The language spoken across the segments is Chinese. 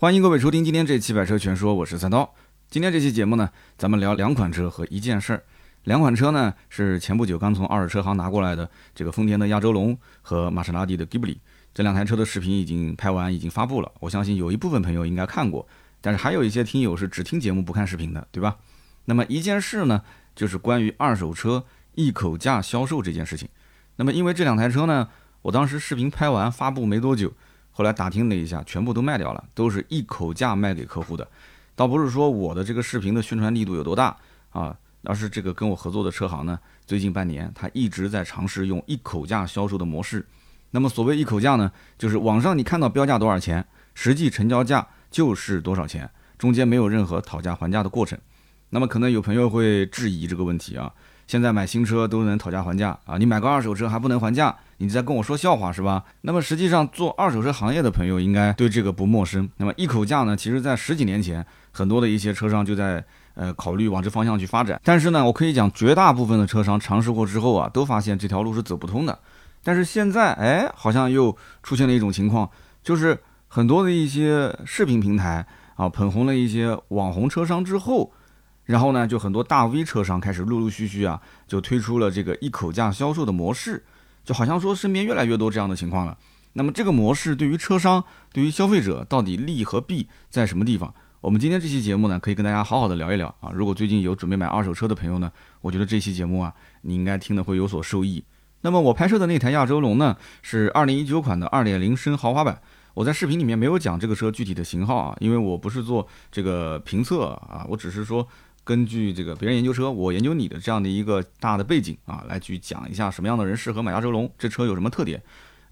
欢迎各位收听今天这期百车全说，我是三刀。今天这期节目呢，咱们聊两款车和一件事儿。两款车呢是前不久刚从二手车行拿过来的，这个丰田的亚洲龙和玛莎拉蒂的 Ghibli。这两台车的视频已经拍完，已经发布了。我相信有一部分朋友应该看过，但是还有一些听友是只听节目不看视频的，对吧？那么一件事呢，就是关于二手车一口价销售这件事情。那么因为这两台车呢，我当时视频拍完发布没多久，后来打听了一下，全部都卖掉了，都是一口价卖给客户的。倒不是说我的这个视频的宣传力度有多大啊，而是这个跟我合作的车行呢，最近半年他一直在尝试用一口价销售的模式。那么所谓一口价呢，就是网上你看到标价多少钱，实际成交价就是多少钱，中间没有任何讨价还价的过程。那么可能有朋友会质疑这个问题啊，现在买新车都能讨价还价啊，你买个二手车还不能还价？你在跟我说笑话是吧？那么实际上做二手车行业的朋友应该对这个不陌生。那么一口价呢，其实在十几年前，很多的一些车商就在呃考虑往这方向去发展。但是呢，我可以讲绝大部分的车商尝试过之后啊，都发现这条路是走不通的。但是现在，哎，好像又出现了一种情况，就是很多的一些视频平台啊，捧红了一些网红车商之后，然后呢，就很多大 V 车商开始陆陆续续啊，就推出了这个一口价销售的模式，就好像说身边越来越多这样的情况了。那么这个模式对于车商、对于消费者到底利和弊在什么地方？我们今天这期节目呢，可以跟大家好好的聊一聊啊。如果最近有准备买二手车的朋友呢，我觉得这期节目啊，你应该听的会有所受益。那么我拍摄的那台亚洲龙呢，是二零一九款的二点零升豪华版。我在视频里面没有讲这个车具体的型号啊，因为我不是做这个评测啊，我只是说根据这个别人研究车，我研究你的这样的一个大的背景啊，来去讲一下什么样的人适合买亚洲龙，这车有什么特点。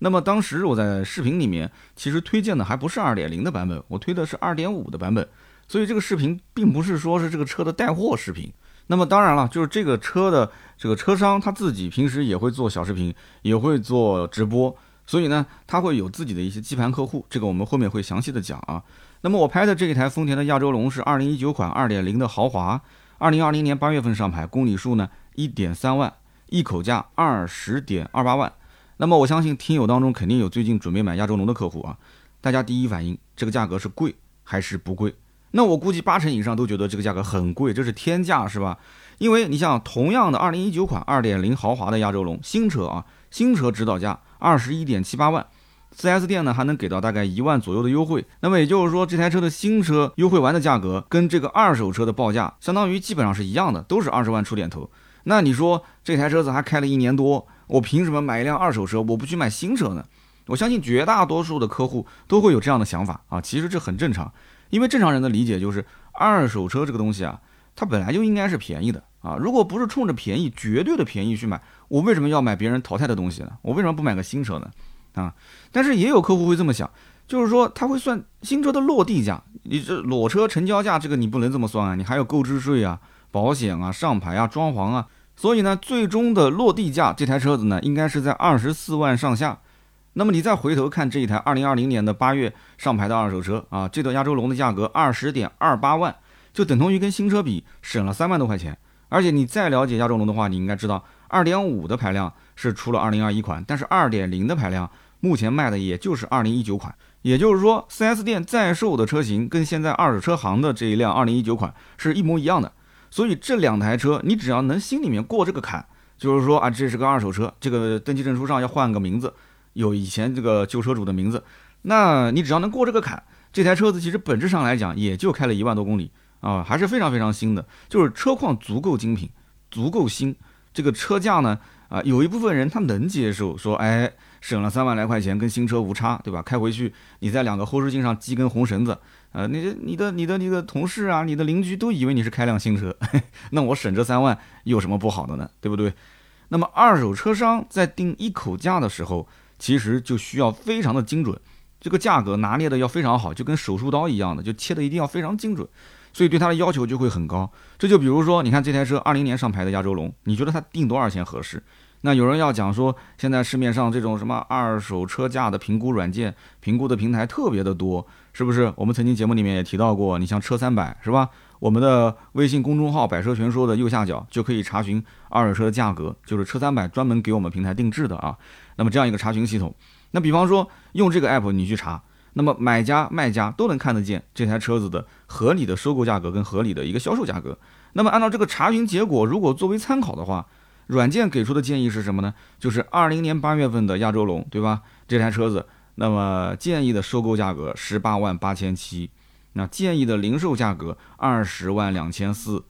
那么当时我在视频里面其实推荐的还不是二点零的版本，我推的是二点五的版本，所以这个视频并不是说是这个车的带货视频。那么当然了，就是这个车的这个车商他自己平时也会做小视频，也会做直播，所以呢，他会有自己的一些基盘客户，这个我们后面会详细的讲啊。那么我拍的这一台丰田的亚洲龙是二零一九款二点零的豪华，二零二零年八月份上牌，公里数呢一点三万，一口价二十点二八万。那么我相信听友当中肯定有最近准备买亚洲龙的客户啊，大家第一反应这个价格是贵还是不贵？那我估计八成以上都觉得这个价格很贵，这是天价，是吧？因为你像同样的二零一九款二点零豪华的亚洲龙新车啊，新车指导价二十一点七八万，4S 店呢还能给到大概一万左右的优惠。那么也就是说，这台车的新车优惠完的价格跟这个二手车的报价相当于基本上是一样的，都是二十万出点头。那你说这台车子还开了一年多，我凭什么买一辆二手车，我不去买新车呢？我相信绝大多数的客户都会有这样的想法啊，其实这很正常。因为正常人的理解就是，二手车这个东西啊，它本来就应该是便宜的啊。如果不是冲着便宜、绝对的便宜去买，我为什么要买别人淘汰的东西呢？我为什么不买个新车呢？啊！但是也有客户会这么想，就是说他会算新车的落地价，你这裸车成交价这个你不能这么算啊，你还有购置税啊、保险啊、上牌啊、装潢啊，所以呢，最终的落地价这台车子呢，应该是在二十四万上下。那么你再回头看这一台二零二零年的八月上牌的二手车啊，这个亚洲龙的价格二十点二八万，就等同于跟新车比省了三万多块钱。而且你再了解亚洲龙的话，你应该知道二点五的排量是出了二零二一款，但是二点零的排量目前卖的也就是二零一九款。也就是说，4S 店在售的车型跟现在二手车行的这一辆二零一九款是一模一样的。所以这两台车你只要能心里面过这个坎，就是说啊，这是个二手车，这个登记证书上要换个名字。有以前这个旧车主的名字，那你只要能过这个坎，这台车子其实本质上来讲也就开了一万多公里啊，还是非常非常新的，就是车况足够精品，足够新。这个车价呢，啊，有一部分人他能接受，说哎，省了三万来块钱，跟新车无差，对吧？开回去你在两个后视镜上系根红绳子，呃，你你的你的你的同事啊，你的邻居都以为你是开辆新车，那我省这三万有什么不好的呢？对不对？那么二手车商在定一口价的时候。其实就需要非常的精准，这个价格拿捏的要非常好，就跟手术刀一样的，就切的一定要非常精准，所以对它的要求就会很高。这就比如说，你看这台车二零年上牌的亚洲龙，你觉得它定多少钱合适？那有人要讲说，现在市面上这种什么二手车价的评估软件、评估的平台特别的多，是不是？我们曾经节目里面也提到过，你像车三百是吧？我们的微信公众号“百车全说”的右下角就可以查询二手车的价格，就是车三百专门给我们平台定制的啊。那么这样一个查询系统，那比方说用这个 app 你去查那么买家卖家都能看得见这台车子的合理的收购价格跟合理的一个销售价格。那么按照这个查询结果，如果作为参考的话，软件给出的建议是什么呢？就是二零年八月份的亚洲龙，对吧？这台车子，那么建议的收购价格十八万八千七，那建议的零售价格二十万两千四。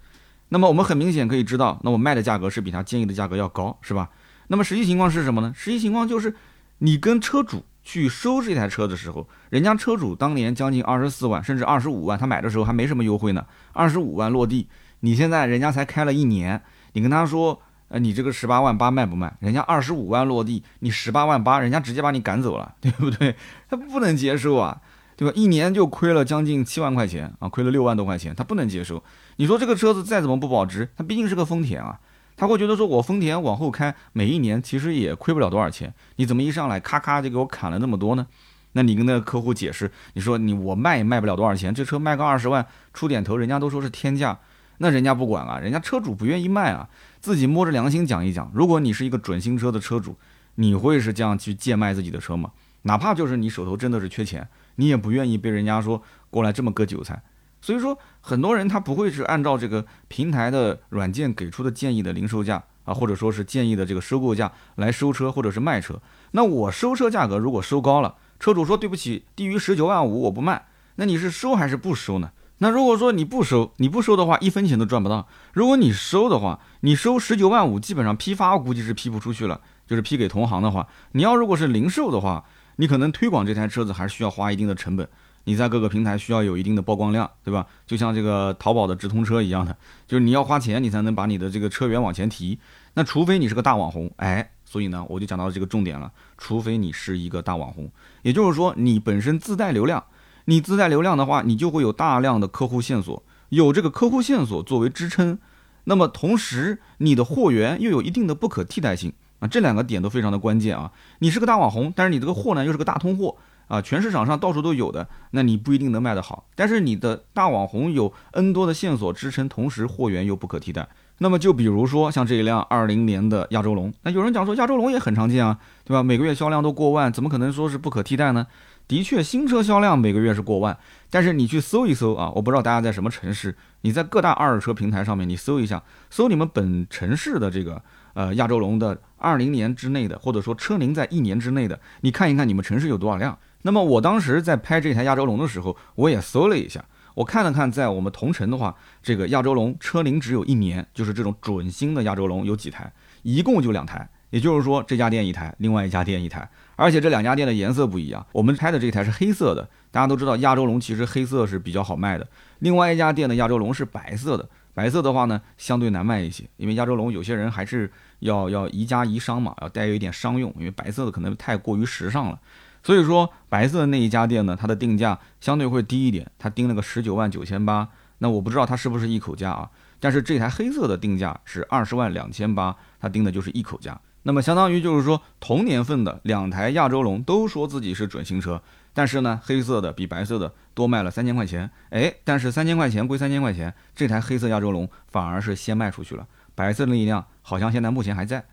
那么我们很明显可以知道，那我卖的价格是比他建议的价格要高，是吧？那么实际情况是什么呢？实际情况就是你跟车主。去收这台车的时候，人家车主当年将近二十四万，甚至二十五万，他买的时候还没什么优惠呢。二十五万落地，你现在人家才开了一年，你跟他说，呃，你这个十八万八卖不卖？人家二十五万落地，你十八万八，人家直接把你赶走了，对不对？他不能接受啊，对吧？一年就亏了将近七万块钱啊，亏了六万多块钱，他不能接受。你说这个车子再怎么不保值，它毕竟是个丰田啊。他会觉得说，我丰田往后开，每一年其实也亏不了多少钱。你怎么一上来咔咔就给我砍了那么多呢？那你跟那个客户解释，你说你我卖也卖不了多少钱，这车卖个二十万出点头，人家都说是天价，那人家不管啊，人家车主不愿意卖啊，自己摸着良心讲一讲。如果你是一个准新车的车主，你会是这样去贱卖自己的车吗？哪怕就是你手头真的是缺钱，你也不愿意被人家说过来这么割韭菜。所以说，很多人他不会是按照这个平台的软件给出的建议的零售价啊，或者说是建议的这个收购价来收车或者是卖车。那我收车价格如果收高了，车主说对不起，低于十九万五我不卖。那你是收还是不收呢？那如果说你不收，你不收的话，一分钱都赚不到。如果你收的话，你收十九万五，基本上批发估计是批不出去了，就是批给同行的话，你要如果是零售的话，你可能推广这台车子还是需要花一定的成本。你在各个平台需要有一定的曝光量，对吧？就像这个淘宝的直通车一样的，就是你要花钱，你才能把你的这个车源往前提。那除非你是个大网红，哎，所以呢，我就讲到这个重点了。除非你是一个大网红，也就是说你本身自带流量，你自带流量的话，你就会有大量的客户线索，有这个客户线索作为支撑，那么同时你的货源又有一定的不可替代性啊，这两个点都非常的关键啊。你是个大网红，但是你这个货呢又是个大通货。啊，全市场上到处都有的，那你不一定能卖得好。但是你的大网红有 N 多的线索支撑，同时货源又不可替代。那么就比如说像这一辆二零年的亚洲龙，那有人讲说亚洲龙也很常见啊，对吧？每个月销量都过万，怎么可能说是不可替代呢？的确，新车销量每个月是过万，但是你去搜一搜啊，我不知道大家在什么城市，你在各大二手车平台上面你搜一下，搜你们本城市的这个呃亚洲龙的二零年之内的，或者说车龄在一年之内的，你看一看你们城市有多少辆。那么我当时在拍这台亚洲龙的时候，我也搜了一下，我看了看，在我们同城的话，这个亚洲龙车龄只有一年，就是这种准新的亚洲龙有几台，一共就两台，也就是说这家店一台，另外一家店一台，而且这两家店的颜色不一样，我们拍的这台是黑色的，大家都知道亚洲龙其实黑色是比较好卖的，另外一家店的亚洲龙是白色的，白色的话呢相对难卖一些，因为亚洲龙有些人还是要要宜家宜商嘛，要带有一点商用，因为白色的可能太过于时尚了。所以说，白色的那一家店呢，它的定价相对会低一点，它定了个十九万九千八。那我不知道它是不是一口价啊？但是这台黑色的定价是二十万两千八，它定的就是一口价。那么相当于就是说，同年份的两台亚洲龙都说自己是准新车，但是呢，黑色的比白色的多卖了三千块钱。哎，但是三千块钱归三千块钱，这台黑色亚洲龙反而是先卖出去了，白色的那一辆好像现在目前还在。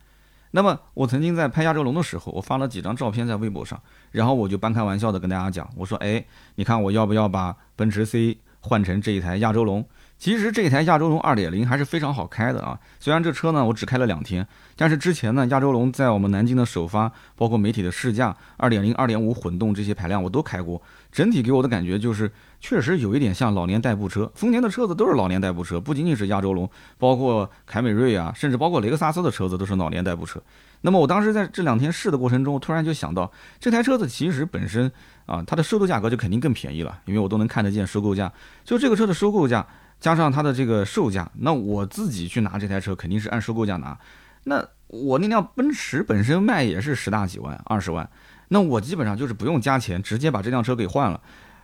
那么我曾经在拍亚洲龙的时候，我发了几张照片在微博上，然后我就半开玩笑的跟大家讲，我说，哎，你看我要不要把奔驰 C 换成这一台亚洲龙？其实这台亚洲龙二点零还是非常好开的啊，虽然这车呢我只开了两天，但是之前呢亚洲龙在我们南京的首发，包括媒体的试驾，二点零、二点五混动这些排量我都开过，整体给我的感觉就是确实有一点像老年代步车。丰田的车子都是老年代步车，不仅仅是亚洲龙，包括凯美瑞啊，甚至包括雷克萨斯的车子都是老年代步车。那么我当时在这两天试的过程中，突然就想到这台车子其实本身啊它的收购价格就肯定更便宜了，因为我都能看得见收购价，就这个车的收购价。加上它的这个售价，那我自己去拿这台车肯定是按收购价拿。那我那辆奔驰本身卖也是十大几万、二十万，那我基本上就是不用加钱，直接把这辆车给换了。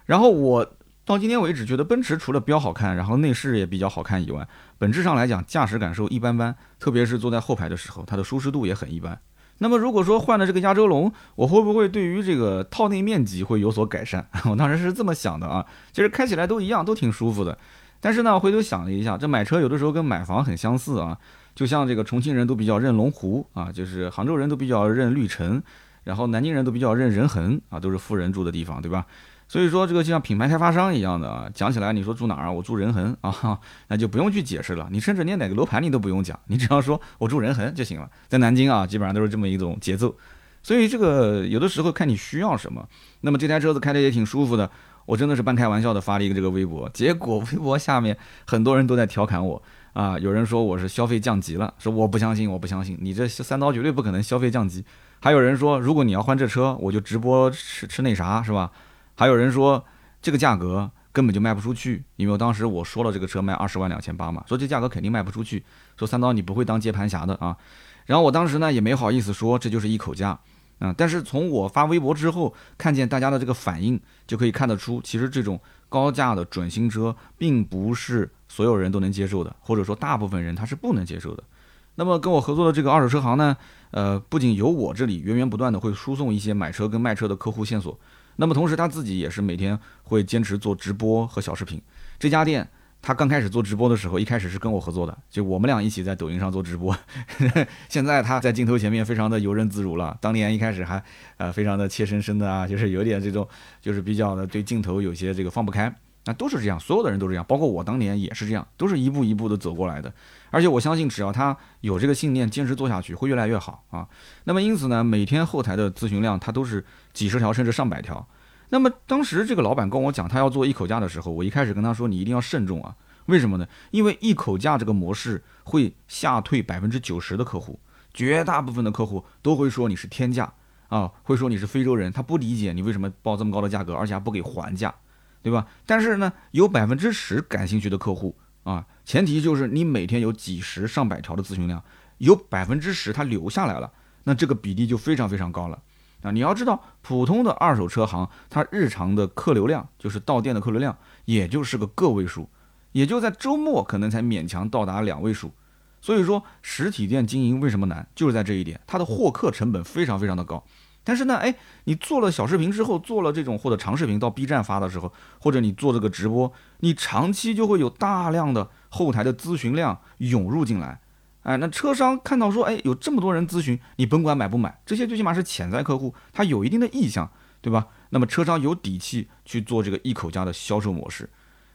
然后我到今天为止觉得奔驰除了标好看，然后内饰也比较好看以外，本质上来讲驾驶感受一般般，特别是坐在后排的时候，它的舒适度也很一般。那么如果说换了这个亚洲龙，我会不会对于这个套内面积会有所改善？我当时是这么想的啊，其实开起来都一样，都挺舒服的。但是呢，回头想了一下，这买车有的时候跟买房很相似啊，就像这个重庆人都比较认龙湖啊，就是杭州人都比较认绿城，然后南京人都比较认仁恒啊，都是富人住的地方，对吧？所以说这个就像品牌开发商一样的啊，讲起来你说住哪儿啊？我住仁恒啊，那就不用去解释了。你甚至连哪个楼盘你都不用讲，你只要说我住仁恒就行了。在南京啊，基本上都是这么一种节奏。所以这个有的时候看你需要什么。那么这台车子开的也挺舒服的，我真的是半开玩笑的发了一个这个微博，结果微博下面很多人都在调侃我啊，有人说我是消费降级了，说我不相信，我不相信，你这三刀绝对不可能消费降级。还有人说，如果你要换这车，我就直播吃吃那啥，是吧？还有人说这个价格根本就卖不出去，因为我当时我说了这个车卖二十万两千八嘛，说这价格肯定卖不出去，说三刀你不会当接盘侠的啊。然后我当时呢也没好意思说这就是一口价。啊！但是从我发微博之后，看见大家的这个反应，就可以看得出，其实这种高价的准新车，并不是所有人都能接受的，或者说大部分人他是不能接受的。那么跟我合作的这个二手车行呢，呃，不仅由我这里源源不断的会输送一些买车跟卖车的客户线索，那么同时他自己也是每天会坚持做直播和小视频。这家店。他刚开始做直播的时候，一开始是跟我合作的，就我们俩一起在抖音上做直播。现在他在镜头前面非常的游刃自如了。当年一开始还呃非常的怯生生的啊，就是有点这种，就是比较的对镜头有些这个放不开。那都是这样，所有的人都是这样，包括我当年也是这样，都是一步一步的走过来的。而且我相信，只要他有这个信念，坚持做下去，会越来越好啊。那么因此呢，每天后台的咨询量他都是几十条甚至上百条。那么当时这个老板跟我讲他要做一口价的时候，我一开始跟他说你一定要慎重啊，为什么呢？因为一口价这个模式会吓退百分之九十的客户，绝大部分的客户都会说你是天价啊，会说你是非洲人，他不理解你为什么报这么高的价格，而且还不给还价，对吧？但是呢，有百分之十感兴趣的客户啊，前提就是你每天有几十上百条的咨询量，有百分之十他留下来了，那这个比例就非常非常高了。啊，你要知道，普通的二手车行，它日常的客流量，就是到店的客流量，也就是个个位数，也就在周末可能才勉强到达两位数。所以说，实体店经营为什么难，就是在这一点，它的获客成本非常非常的高。但是呢，哎，你做了小视频之后，做了这种或者长视频到 B 站发的时候，或者你做这个直播，你长期就会有大量的后台的咨询量涌入进来。哎，那车商看到说，哎，有这么多人咨询，你甭管买不买，这些最起码是潜在客户，他有一定的意向，对吧？那么车商有底气去做这个一口价的销售模式，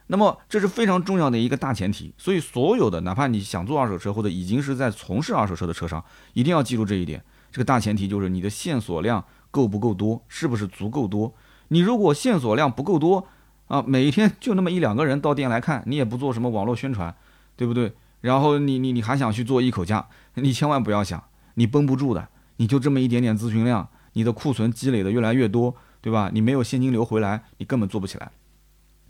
那么这是非常重要的一个大前提。所以，所有的哪怕你想做二手车或者已经是在从事二手车的车商，一定要记住这一点。这个大前提就是你的线索量够不够多，是不是足够多？你如果线索量不够多啊，每一天就那么一两个人到店来看，你也不做什么网络宣传，对不对？然后你你你还想去做一口价，你千万不要想，你绷不住的。你就这么一点点咨询量，你的库存积累的越来越多，对吧？你没有现金流回来，你根本做不起来。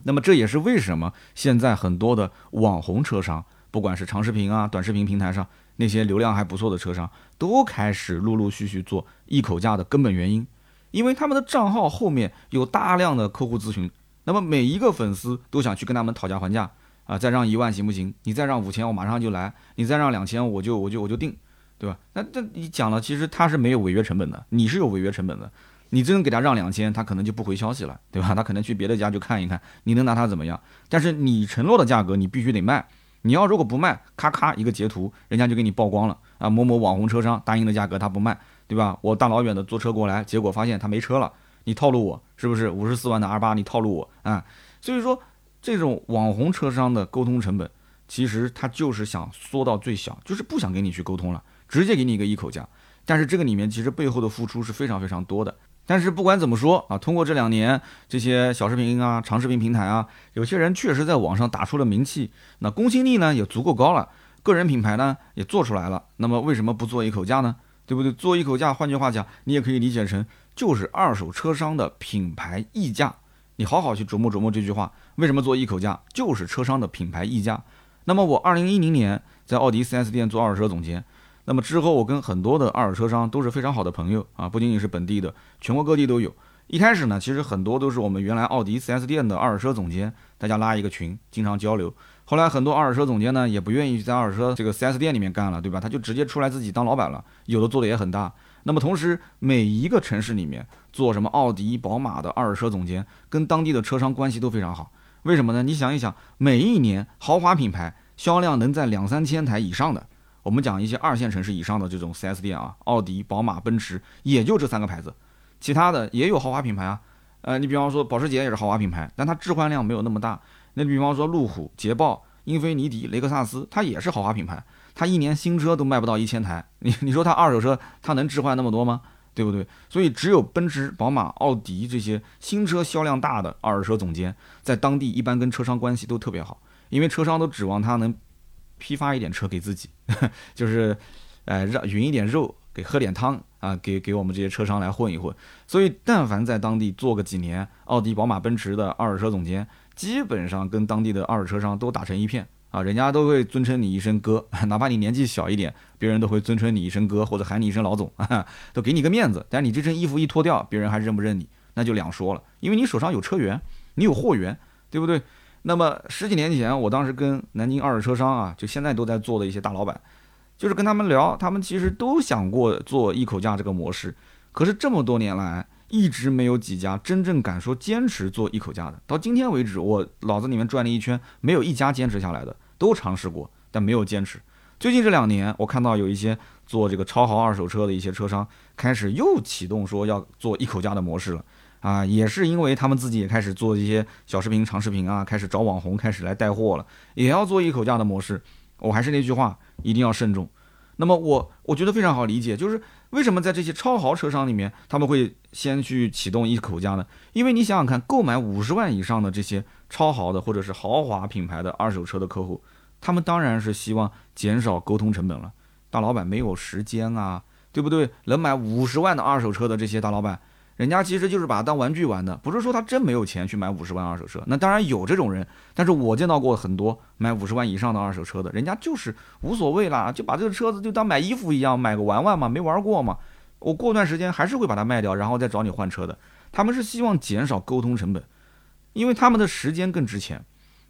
那么这也是为什么现在很多的网红车商，不管是长视频啊、短视频平台上那些流量还不错的车商，都开始陆陆续续做一口价的根本原因，因为他们的账号后面有大量的客户咨询，那么每一个粉丝都想去跟他们讨价还价。啊，再让一万行不行？你再让五千，我马上就来；你再让两千，我就我就我就定，对吧？那这你讲了，其实他是没有违约成本的，你是有违约成本的。你真给他让两千，他可能就不回消息了，对吧？他可能去别的家就看一看，你能拿他怎么样？但是你承诺的价格，你必须得卖。你要如果不卖，咔咔一个截图，人家就给你曝光了啊！某某网红车商答应的价格他不卖，对吧？我大老远的坐车过来，结果发现他没车了，你套路我是不是？五十四万的 R 八你套路我啊？所以说。这种网红车商的沟通成本，其实他就是想缩到最小，就是不想跟你去沟通了，直接给你一个一口价。但是这个里面其实背后的付出是非常非常多的。但是不管怎么说啊，通过这两年这些小视频啊、长视频平台啊，有些人确实在网上打出了名气，那公信力呢也足够高了，个人品牌呢也做出来了。那么为什么不做一口价呢？对不对？做一口价，换句话讲，你也可以理解成就是二手车商的品牌溢价。你好好去琢磨琢磨这句话，为什么做一口价？就是车商的品牌溢价。那么我二零一零年在奥迪 4S 店做二手车总监，那么之后我跟很多的二手车商都是非常好的朋友啊，不仅仅是本地的，全国各地都有。一开始呢，其实很多都是我们原来奥迪 4S 店的二手车总监，大家拉一个群，经常交流。后来很多二手车总监呢，也不愿意在二手车这个 4S 店里面干了，对吧？他就直接出来自己当老板了，有的做的也很大。那么同时，每一个城市里面做什么奥迪、宝马的二手车总监，跟当地的车商关系都非常好。为什么呢？你想一想，每一年豪华品牌销量能在两三千台以上的，我们讲一些二线城市以上的这种 4S 店啊，奥迪、宝马、奔驰，也就这三个牌子，其他的也有豪华品牌啊，呃，你比方说保时捷也是豪华品牌，但它置换量没有那么大。那比方说路虎、捷豹、英菲尼迪、雷克萨斯，它也是豪华品牌，他一年新车都卖不到一千台。你你说他二手车他能置换那么多吗？对不对？所以只有奔驰、宝马、奥迪这些新车销量大的二手车总监，在当地一般跟车商关系都特别好，因为车商都指望他能批发一点车给自己，就是，呃，让匀一点肉，给喝点汤啊，给给我们这些车商来混一混。所以，但凡在当地做个几年，奥迪、宝马、奔驰的二手车总监，基本上跟当地的二手车商都打成一片。啊，人家都会尊称你一声哥，哪怕你年纪小一点，别人都会尊称你一声哥，或者喊你一声老总，都给你个面子。但你这身衣服一脱掉，别人还认不认你，那就两说了。因为你手上有车源，你有货源，对不对？那么十几年前，我当时跟南京二手车商啊，就现在都在做的一些大老板，就是跟他们聊，他们其实都想过做一口价这个模式，可是这么多年来。一直没有几家真正敢说坚持做一口价的。到今天为止，我脑子里面转了一圈，没有一家坚持下来的。都尝试过，但没有坚持。最近这两年，我看到有一些做这个超豪二手车的一些车商开始又启动说要做一口价的模式了。啊，也是因为他们自己也开始做一些小视频、长视频啊，开始找网红，开始来带货了，也要做一口价的模式。我还是那句话，一定要慎重。那么我我觉得非常好理解，就是为什么在这些超豪车商里面，他们会先去启动一口价呢？因为你想想看，购买五十万以上的这些超豪的或者是豪华品牌的二手车的客户，他们当然是希望减少沟通成本了。大老板没有时间啊，对不对？能买五十万的二手车的这些大老板。人家其实就是把它当玩具玩的，不是说他真没有钱去买五十万二手车。那当然有这种人，但是我见到过很多买五十万以上的二手车的，人家就是无所谓啦，就把这个车子就当买衣服一样买个玩玩嘛，没玩过嘛。我过段时间还是会把它卖掉，然后再找你换车的。他们是希望减少沟通成本，因为他们的时间更值钱。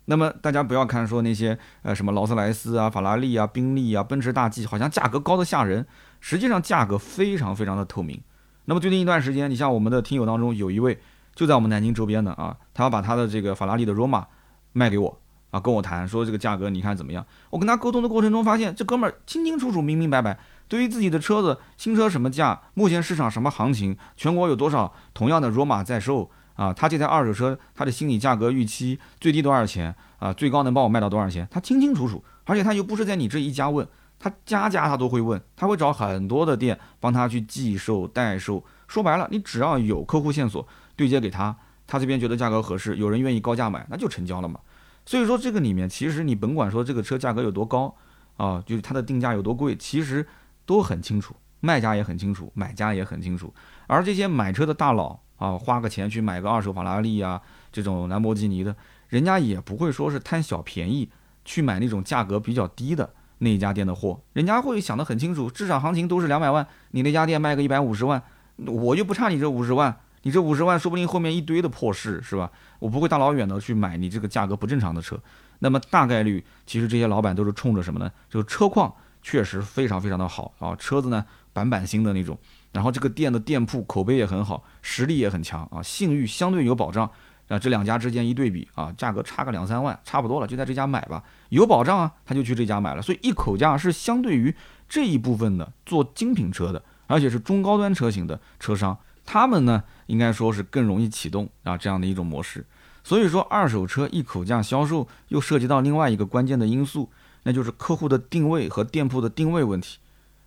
那么大家不要看说那些呃什么劳斯莱斯啊、法拉利啊、宾利啊、奔驰大 G，好像价格高的吓人，实际上价格非常非常的透明。那么最近一段时间，你像我们的听友当中有一位就在我们南京周边的啊，他要把他的这个法拉利的 Roma 卖给我啊，跟我谈说这个价格你看怎么样？我跟他沟通的过程中发现，这哥们儿清清楚楚、明明白白，对于自己的车子新车什么价，目前市场什么行情，全国有多少同样的 Roma 在售啊？他这台二手车他的心理价格预期最低多少钱啊？最高能帮我卖到多少钱？他清清楚楚，而且他又不是在你这一家问。他家家他都会问，他会找很多的店帮他去寄售代售。说白了，你只要有客户线索对接给他，他这边觉得价格合适，有人愿意高价买，那就成交了嘛。所以说这个里面其实你甭管说这个车价格有多高啊，就是它的定价有多贵，其实都很清楚，卖家也很清楚，买家也很清楚。而这些买车的大佬啊，花个钱去买个二手法拉利啊，这种兰博基尼的，人家也不会说是贪小便宜去买那种价格比较低的。那一家店的货，人家会想得很清楚，市场行情都是两百万，你那家店卖个一百五十万，我就不差你这五十万，你这五十万说不定后面一堆的破事，是吧？我不会大老远的去买你这个价格不正常的车。那么大概率，其实这些老板都是冲着什么呢？就是车况确实非常非常的好啊，车子呢板板新的那种，然后这个店的店铺口碑也很好，实力也很强啊，信誉相对有保障。啊，这两家之间一对比啊，价格差个两三万，差不多了，就在这家买吧，有保障啊，他就去这家买了。所以一口价是相对于这一部分的做精品车的，而且是中高端车型的车商，他们呢应该说是更容易启动啊这样的一种模式。所以说二手车一口价销售又涉及到另外一个关键的因素，那就是客户的定位和店铺的定位问题。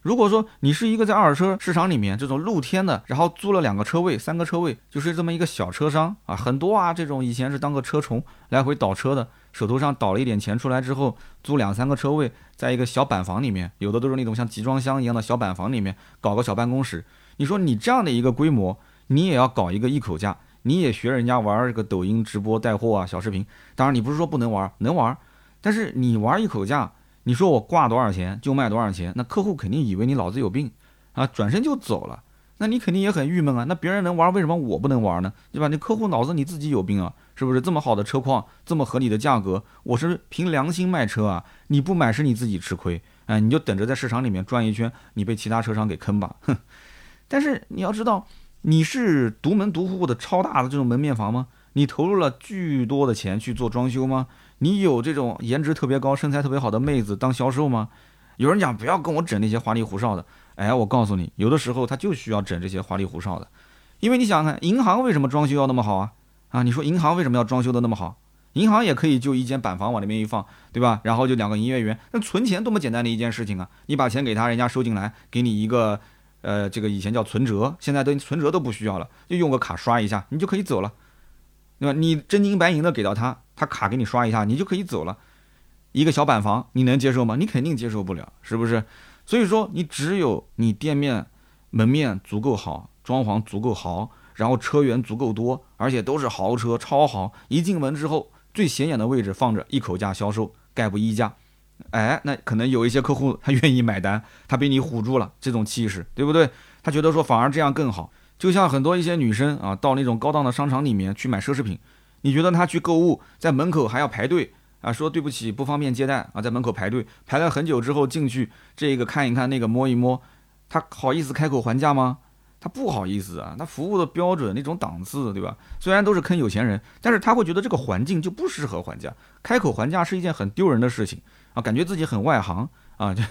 如果说你是一个在二手车市场里面这种露天的，然后租了两个车位、三个车位，就是这么一个小车商啊，很多啊，这种以前是当个车虫来回倒车的，手头上倒了一点钱出来之后，租两三个车位，在一个小板房里面，有的都是那种像集装箱一样的小板房里面搞个小办公室。你说你这样的一个规模，你也要搞一个一口价，你也学人家玩这个抖音直播带货啊、小视频，当然你不是说不能玩，能玩，但是你玩一口价。你说我挂多少钱就卖多少钱，那客户肯定以为你脑子有病啊，转身就走了。那你肯定也很郁闷啊。那别人能玩，为什么我不能玩呢？对吧？你客户脑子你自己有病啊，是不是？这么好的车况，这么合理的价格，我是凭良心卖车啊。你不买是你自己吃亏，哎，你就等着在市场里面转一圈，你被其他车商给坑吧。哼。但是你要知道，你是独门独户的超大的这种门面房吗？你投入了巨多的钱去做装修吗？你有这种颜值特别高、身材特别好的妹子当销售吗？有人讲不要跟我整那些花里胡哨的。哎，我告诉你，有的时候他就需要整这些花里胡哨的，因为你想看银行为什么装修要那么好啊？啊，你说银行为什么要装修的那么好？银行也可以就一间板房往那边一放，对吧？然后就两个营业员，那存钱多么简单的一件事情啊！你把钱给他，人家收进来，给你一个，呃，这个以前叫存折，现在都存折都不需要了，就用个卡刷一下，你就可以走了，对吧？你真金白银的给到他，他卡给你刷一下，你就可以走了。一个小板房，你能接受吗？你肯定接受不了，是不是？所以说，你只有你店面门面足够好，装潢足够豪，然后车源足够多，而且都是豪车，超豪，一进门之后。最显眼的位置放着一口价销售，概不溢价，哎，那可能有一些客户他愿意买单，他被你唬住了，这种气势，对不对？他觉得说反而这样更好。就像很多一些女生啊，到那种高档的商场里面去买奢侈品，你觉得她去购物，在门口还要排队啊，说对不起不方便接待啊，在门口排队排了很久之后进去，这个看一看，那个摸一摸，她好意思开口还价吗？她不好意思啊，她服务的标准那种档次，对吧？虽然都是坑有钱人，但是他会觉得这个环境就不适合还价，开口还价是一件很丢人的事情啊，感觉自己很外行啊，就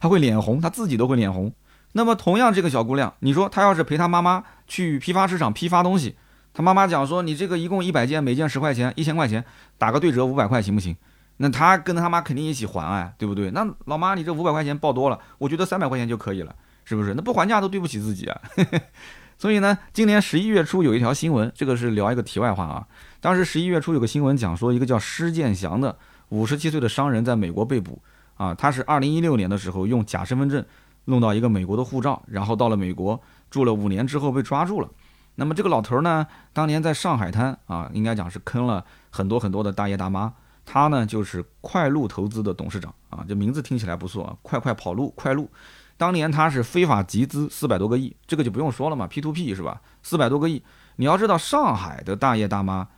他会脸红，他自己都会脸红。那么同样这个小姑娘，你说她要是陪她妈妈去批发市场批发东西，她妈妈讲说你这个一共一百件，每件十块钱，一千块钱，打个对折五百块行不行？那她跟她妈肯定一起还哎，对不对？那老妈你这五百块钱报多了，我觉得三百块钱就可以了。是不是？那不还价都对不起自己啊！所以呢，今年十一月初有一条新闻，这个是聊一个题外话啊。当时十一月初有个新闻讲说，一个叫施建祥的五十七岁的商人在美国被捕啊。他是二零一六年的时候用假身份证弄到一个美国的护照，然后到了美国住了五年之后被抓住了。那么这个老头呢，当年在上海滩啊，应该讲是坑了很多很多的大爷大妈。他呢就是快路投资的董事长啊，这名字听起来不错啊，快快跑路，快路。当年他是非法集资四百多个亿，这个就不用说了嘛，P to P 是吧？四百多个亿，你要知道上海的大爷大妈，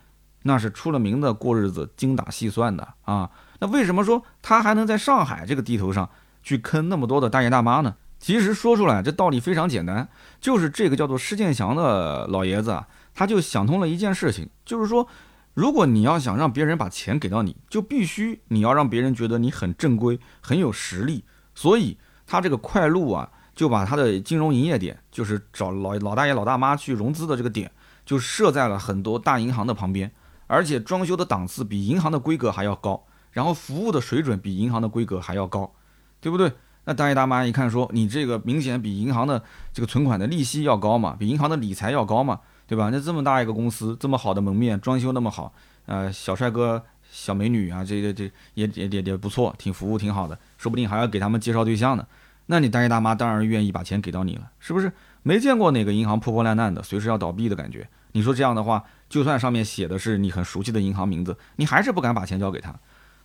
那是出了名的过日子精打细算的啊。那为什么说他还能在上海这个地头上去坑那么多的大爷大妈呢？其实说出来这道理非常简单，就是这个叫做施建祥的老爷子啊，他就想通了一件事情，就是说，如果你要想让别人把钱给到你，就必须你要让别人觉得你很正规、很有实力，所以。他这个快路啊，就把他的金融营业点，就是找老老大爷老大妈去融资的这个点，就设在了很多大银行的旁边，而且装修的档次比银行的规格还要高，然后服务的水准比银行的规格还要高，对不对？那大爷大妈一看说，你这个明显比银行的这个存款的利息要高嘛，比银行的理财要高嘛，对吧？那这么大一个公司，这么好的门面，装修那么好，呃，小帅哥、小美女啊，这这这也也也也不错，挺服务挺好的，说不定还要给他们介绍对象呢。那你大爷大妈当然愿意把钱给到你了，是不是？没见过哪个银行破破烂烂的，随时要倒闭的感觉。你说这样的话，就算上面写的是你很熟悉的银行名字，你还是不敢把钱交给他。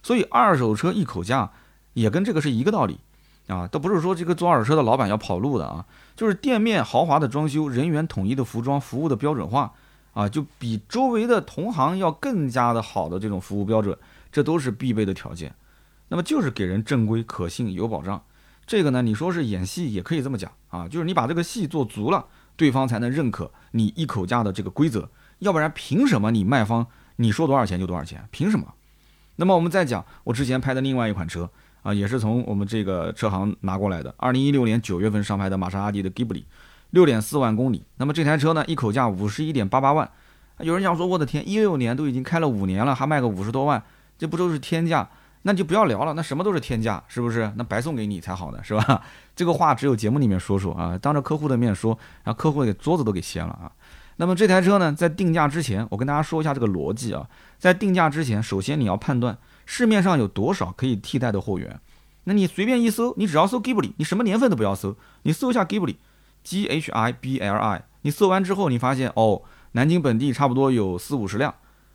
所以二手车一口价也跟这个是一个道理啊，都不是说这个做二手车的老板要跑路的啊，就是店面豪华的装修，人员统一的服装，服务的标准化啊，就比周围的同行要更加的好的这种服务标准，这都是必备的条件。那么就是给人正规、可信、有保障。这个呢，你说是演戏也可以这么讲啊，就是你把这个戏做足了，对方才能认可你一口价的这个规则，要不然凭什么你卖方你说多少钱就多少钱？凭什么？那么我们再讲我之前拍的另外一款车啊，也是从我们这个车行拿过来的，二零一六年九月份上牌的玛莎拉蒂的 Ghibli，六点四万公里。那么这台车呢，一口价五十一点八八万。有人讲说，我的天，一六年都已经开了五年了，还卖个五十多万，这不都是天价？那就不要聊了，那什么都是天价，是不是？那白送给你才好呢，是吧？这个话只有节目里面说说啊，当着客户的面说，让客户给桌子都给掀了啊。那么这台车呢，在定价之前，我跟大家说一下这个逻辑啊。在定价之前，首先你要判断市面上有多少可以替代的货源。那你随便一搜，你只要搜 Ghibli，你什么年份都不要搜，你搜一下 Ghibli，G H I B L I，你搜完之后，你发现哦，南京本地差不多有四五十辆。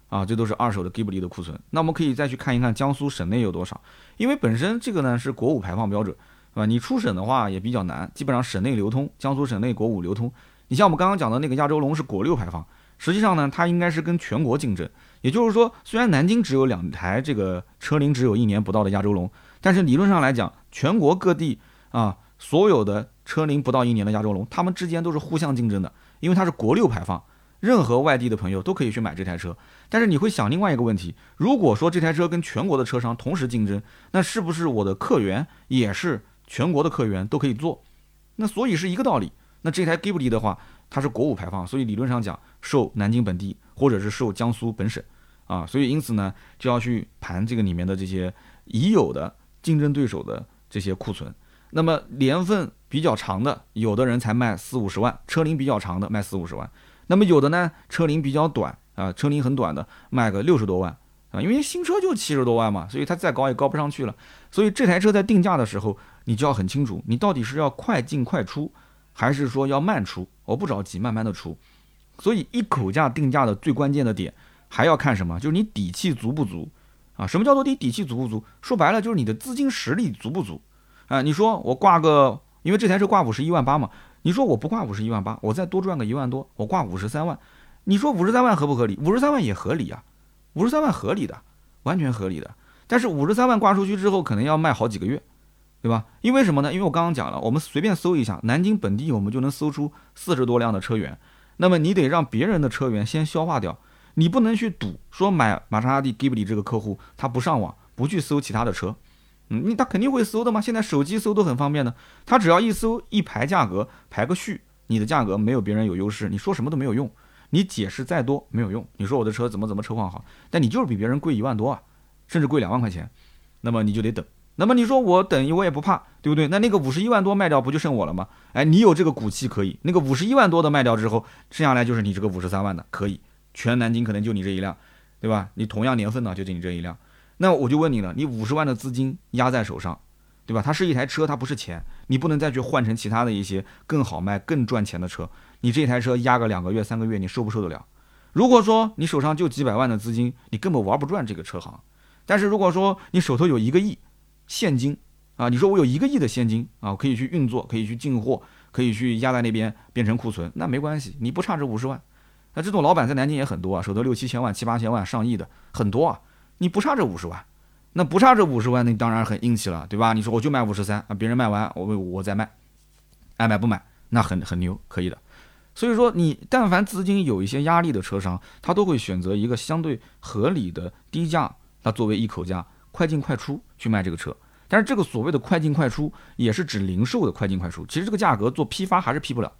啊，这都是二手的 Ghibli 的库存。那我们可以再去看一看江苏省内有多少，因为本身这个呢是国五排放标准，是吧？你出省的话也比较难，基本上省内流通，江苏省内国五流通。你像我们刚刚讲的那个亚洲龙是国六排放，实际上呢它应该是跟全国竞争。也就是说，虽然南京只有两台这个车龄只有一年不到的亚洲龙，但是理论上来讲，全国各地啊所有的车龄不到一年的亚洲龙，它们之间都是互相竞争的，因为它是国六排放。任何外地的朋友都可以去买这台车，但是你会想另外一个问题：如果说这台车跟全国的车商同时竞争，那是不是我的客源也是全国的客源都可以做？那所以是一个道理。那这台 Ghibli 的话，它是国五排放，所以理论上讲受南京本地或者是受江苏本省啊，所以因此呢就要去盘这个里面的这些已有的竞争对手的这些库存。那么年份比较长的，有的人才卖四五十万，车龄比较长的卖四五十万。那么有的呢，车龄比较短啊，车龄很短的卖个六十多万啊，因为新车就七十多万嘛，所以它再高也高不上去了。所以这台车在定价的时候，你就要很清楚，你到底是要快进快出，还是说要慢出？我不着急，慢慢的出。所以一口价定价的最关键的点，还要看什么？就是你底气足不足啊？什么叫做你底气足不足？说白了就是你的资金实力足不足。啊，你说我挂个，因为这台车挂五十一万八嘛，你说我不挂五十一万八，我再多赚个一万多，我挂五十三万，你说五十三万合不合理？五十三万也合理啊，五十三万合理的，完全合理的。但是五十三万挂出去之后，可能要卖好几个月，对吧？因为什么呢？因为我刚刚讲了，我们随便搜一下南京本地，我们就能搜出四十多辆的车源。那么你得让别人的车源先消化掉，你不能去赌说买玛莎拉蒂 Ghibli 这个客户他不上网，不去搜其他的车。嗯，你他肯定会搜的嘛。现在手机搜都很方便的，他只要一搜一排价格排个序，你的价格没有别人有优势，你说什么都没有用，你解释再多没有用。你说我的车怎么怎么车况好，但你就是比别人贵一万多啊，甚至贵两万块钱，那么你就得等。那么你说我等于我也不怕，对不对？那那个五十一万多卖掉不就剩我了吗？哎，你有这个骨气可以。那个五十一万多的卖掉之后，剩下来就是你这个五十三万的可以，全南京可能就你这一辆，对吧？你同样年份呢，就就你这一辆。那我就问你了，你五十万的资金压在手上，对吧？它是一台车，它不是钱，你不能再去换成其他的一些更好卖、更赚钱的车。你这台车压个两个月、三个月，你受不受得了？如果说你手上就几百万的资金，你根本玩不转这个车行。但是如果说你手头有一个亿现金啊，你说我有一个亿的现金啊，我可以去运作，可以去进货，可以去压在那边变成库存，那没关系，你不差这五十万。那这种老板在南京也很多啊，手头六七千万、七八千万、上亿的很多啊。你不差这五十万，那不差这五十万，那当然很硬气了，对吧？你说我就卖五十三啊，别人卖完我我再卖，爱买不买，那很很牛，可以的。所以说，你但凡资金有一些压力的车商，他都会选择一个相对合理的低价，他作为一口价，快进快出去卖这个车。但是这个所谓的快进快出，也是指零售的快进快出。其实这个价格做批发还是批不了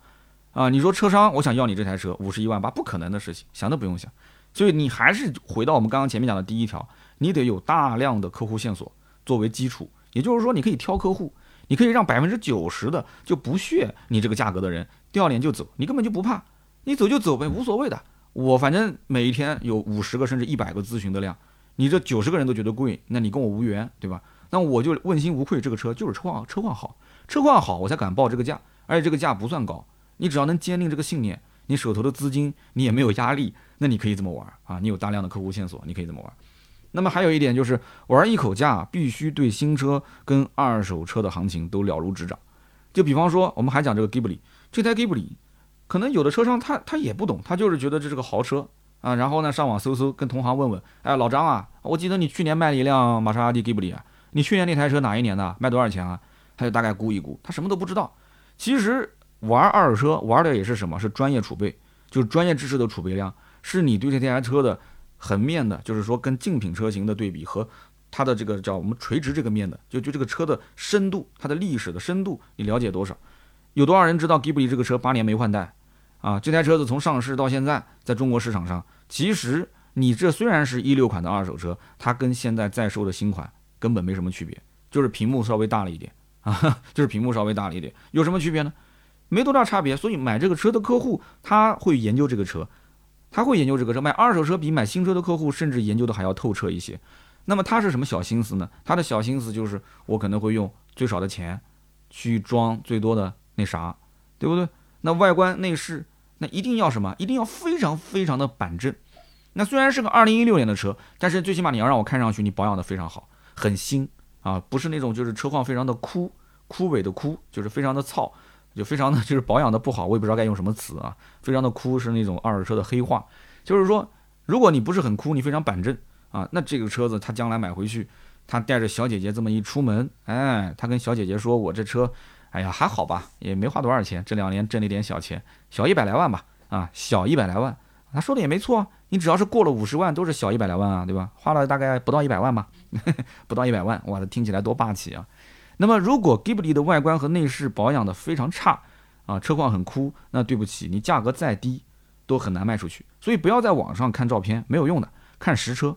啊。你说车商，我想要你这台车五十一万八，不可能的事情，想都不用想。所以你还是回到我们刚刚前面讲的第一条，你得有大量的客户线索作为基础，也就是说，你可以挑客户，你可以让百分之九十的就不屑你这个价格的人掉脸就走，你根本就不怕，你走就走呗，无所谓的。我反正每一天有五十个甚至一百个咨询的量，你这九十个人都觉得贵，那你跟我无缘，对吧？那我就问心无愧，这个车就是车况车况好，车况好我才敢报这个价，而且这个价不算高，你只要能坚定这个信念。你手头的资金，你也没有压力，那你可以这么玩啊！你有大量的客户线索，你可以这么玩。那么还有一点就是玩一口价，必须对新车跟二手车的行情都了如指掌。就比方说，我们还讲这个 Ghibli，这台 Ghibli，可能有的车商他他也不懂，他就是觉得这是个豪车啊。然后呢，上网搜搜，跟同行问问，哎，老张啊，我记得你去年卖了一辆玛莎拉蒂 Ghibli 啊，你去年那台车哪一年的？卖多少钱啊？他就大概估一估，他什么都不知道。其实。玩二手车玩的也是什么？是专业储备，就是专业知识的储备量，是你对这台车的横面的，就是说跟竞品车型的对比和它的这个叫我们垂直这个面的，就就这个车的深度，它的历史的深度，你了解多少？有多少人知道 Ghibli 这个车八年没换代啊？这台车子从上市到现在，在中国市场上，其实你这虽然是一六款的二手车，它跟现在在售的新款根本没什么区别，就是屏幕稍微大了一点啊，就是屏幕稍微大了一点，有什么区别呢？没多大差别，所以买这个车的客户他会研究这个车，他会研究这个车。买二手车比买新车的客户甚至研究的还要透彻一些。那么他是什么小心思呢？他的小心思就是我可能会用最少的钱去装最多的那啥，对不对？那外观内饰那一定要什么？一定要非常非常的板正。那虽然是个二零一六年的车，但是最起码你要让我看上去你保养的非常好，很新啊，不是那种就是车况非常的枯枯萎的枯，就是非常的糙。就非常的 就是保养的不好，我也不知道该用什么词啊，非常的枯是那种二手车的黑话，就是说，如果你不是很枯，你非常板正啊，那这个车子他将来买回去，他带着小姐姐这么一出门，哎，他跟小姐姐说，我这车，哎呀还好吧，也没花多少钱，这两年挣了点小钱，小一百来万吧，啊，小一百来万，他说的也没错，你只要是过了五十万，都是小一百来万啊，对吧？花了大概不到一百万吧，不到一百万，哇，这听起来多霸气啊！那么，如果 Ghibli 的外观和内饰保养的非常差，啊，车况很枯，那对不起，你价格再低都很难卖出去。所以不要在网上看照片，没有用的，看实车，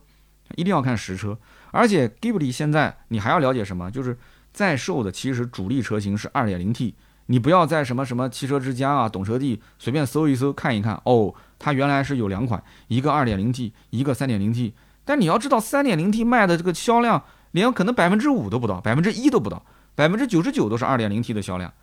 一定要看实车。而且 Ghibli 现在你还要了解什么？就是在售的其实主力车型是 2.0T，你不要在什么什么汽车之家啊、懂车帝随便搜一搜看一看哦，它原来是有两款，一个 2.0T，一个 3.0T。但你要知道，3.0T 卖的这个销量连可能百分之五都不到，百分之一都不到，百分之九十九都是 2.0T 的销量。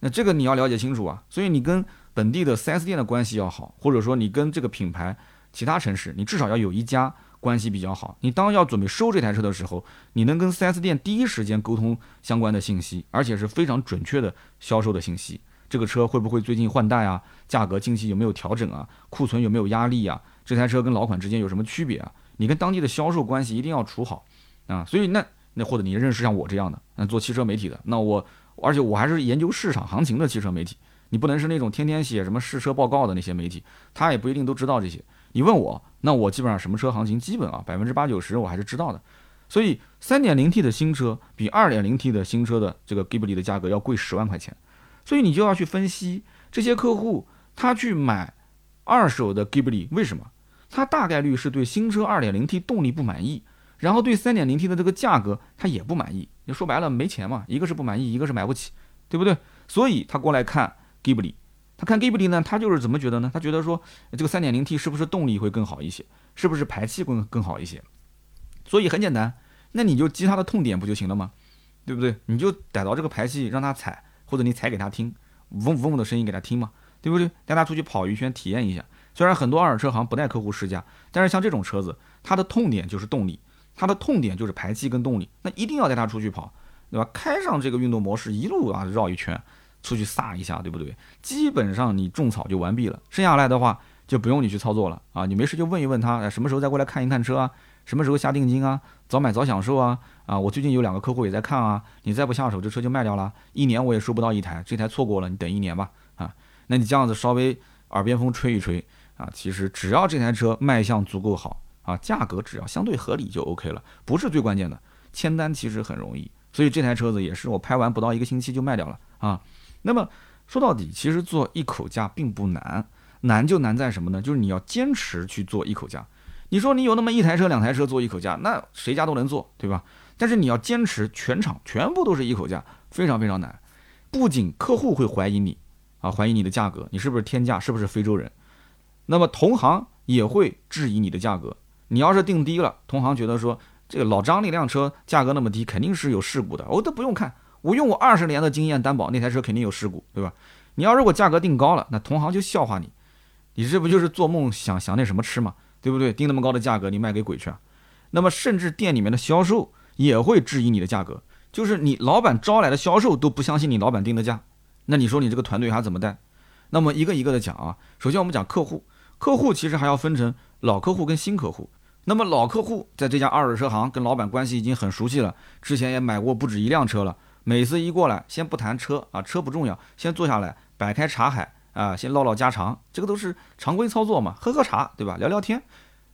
那这个你要了解清楚啊。所以你跟本地的 4S 店的关系要好，或者说你跟这个品牌其他城市，你至少要有一家。关系比较好，你当要准备收这台车的时候，你能跟 4S 店第一时间沟通相关的信息，而且是非常准确的销售的信息。这个车会不会最近换代啊？价格近期有没有调整啊？库存有没有压力啊？这台车跟老款之间有什么区别啊？你跟当地的销售关系一定要处好啊。所以那那或者你认识像我这样的，那做汽车媒体的，那我而且我还是研究市场行情的汽车媒体，你不能是那种天天写什么试车报告的那些媒体，他也不一定都知道这些。你问我，那我基本上什么车行情，基本啊百分之八九十我还是知道的。所以三点零 T 的新车比二点零 T 的新车的这个 Ghibli 的价格要贵十万块钱，所以你就要去分析这些客户他去买二手的 Ghibli 为什么？他大概率是对新车二点零 T 动力不满意，然后对三点零 T 的这个价格他也不满意。你说白了没钱嘛，一个是不满意，一个是买不起，对不对？所以他过来看 Ghibli。他看 Ghibli 呢，他就是怎么觉得呢？他觉得说这个 3.0T 是不是动力会更好一些？是不是排气更更好一些？所以很简单，那你就击他的痛点不就行了吗？对不对？你就逮到这个排气让他踩，或者你踩给他听，嗡嗡的声音给他听嘛，对不对？带他出去跑一圈体验一下。虽然很多二手车行不带客户试驾，但是像这种车子，它的痛点就是动力，它的痛点就是排气跟动力，那一定要带他出去跑，对吧？开上这个运动模式，一路啊绕一圈。出去撒一下，对不对？基本上你种草就完毕了，剩下来的话就不用你去操作了啊！你没事就问一问他，什么时候再过来看一看车啊？什么时候下定金啊？早买早享受啊！啊，我最近有两个客户也在看啊，你再不下手，这车就卖掉了，一年我也收不到一台，这台错过了，你等一年吧啊！那你这样子稍微耳边风吹一吹啊，其实只要这台车卖相足够好啊，价格只要相对合理就 OK 了，不是最关键的，签单其实很容易，所以这台车子也是我拍完不到一个星期就卖掉了啊。那么说到底，其实做一口价并不难，难就难在什么呢？就是你要坚持去做一口价。你说你有那么一台车、两台车做一口价，那谁家都能做，对吧？但是你要坚持全场全部都是一口价，非常非常难。不仅客户会怀疑你啊，怀疑你的价格，你是不是天价，是不是非洲人？那么同行也会质疑你的价格。你要是定低了，同行觉得说这个老张那辆车价格那么低，肯定是有事故的，我都不用看。我用我二十年的经验担保，那台车肯定有事故，对吧？你要如果价格定高了，那同行就笑话你，你这不就是做梦想想那什么吃嘛，对不对？定那么高的价格，你卖给鬼去啊？那么甚至店里面的销售也会质疑你的价格，就是你老板招来的销售都不相信你老板定的价，那你说你这个团队还怎么带？那么一个一个的讲啊，首先我们讲客户，客户其实还要分成老客户跟新客户。那么老客户在这家二手车行跟老板关系已经很熟悉了，之前也买过不止一辆车了。每次一过来，先不谈车啊，车不重要，先坐下来摆开茶海啊，先唠唠家常，这个都是常规操作嘛，喝喝茶，对吧？聊聊天，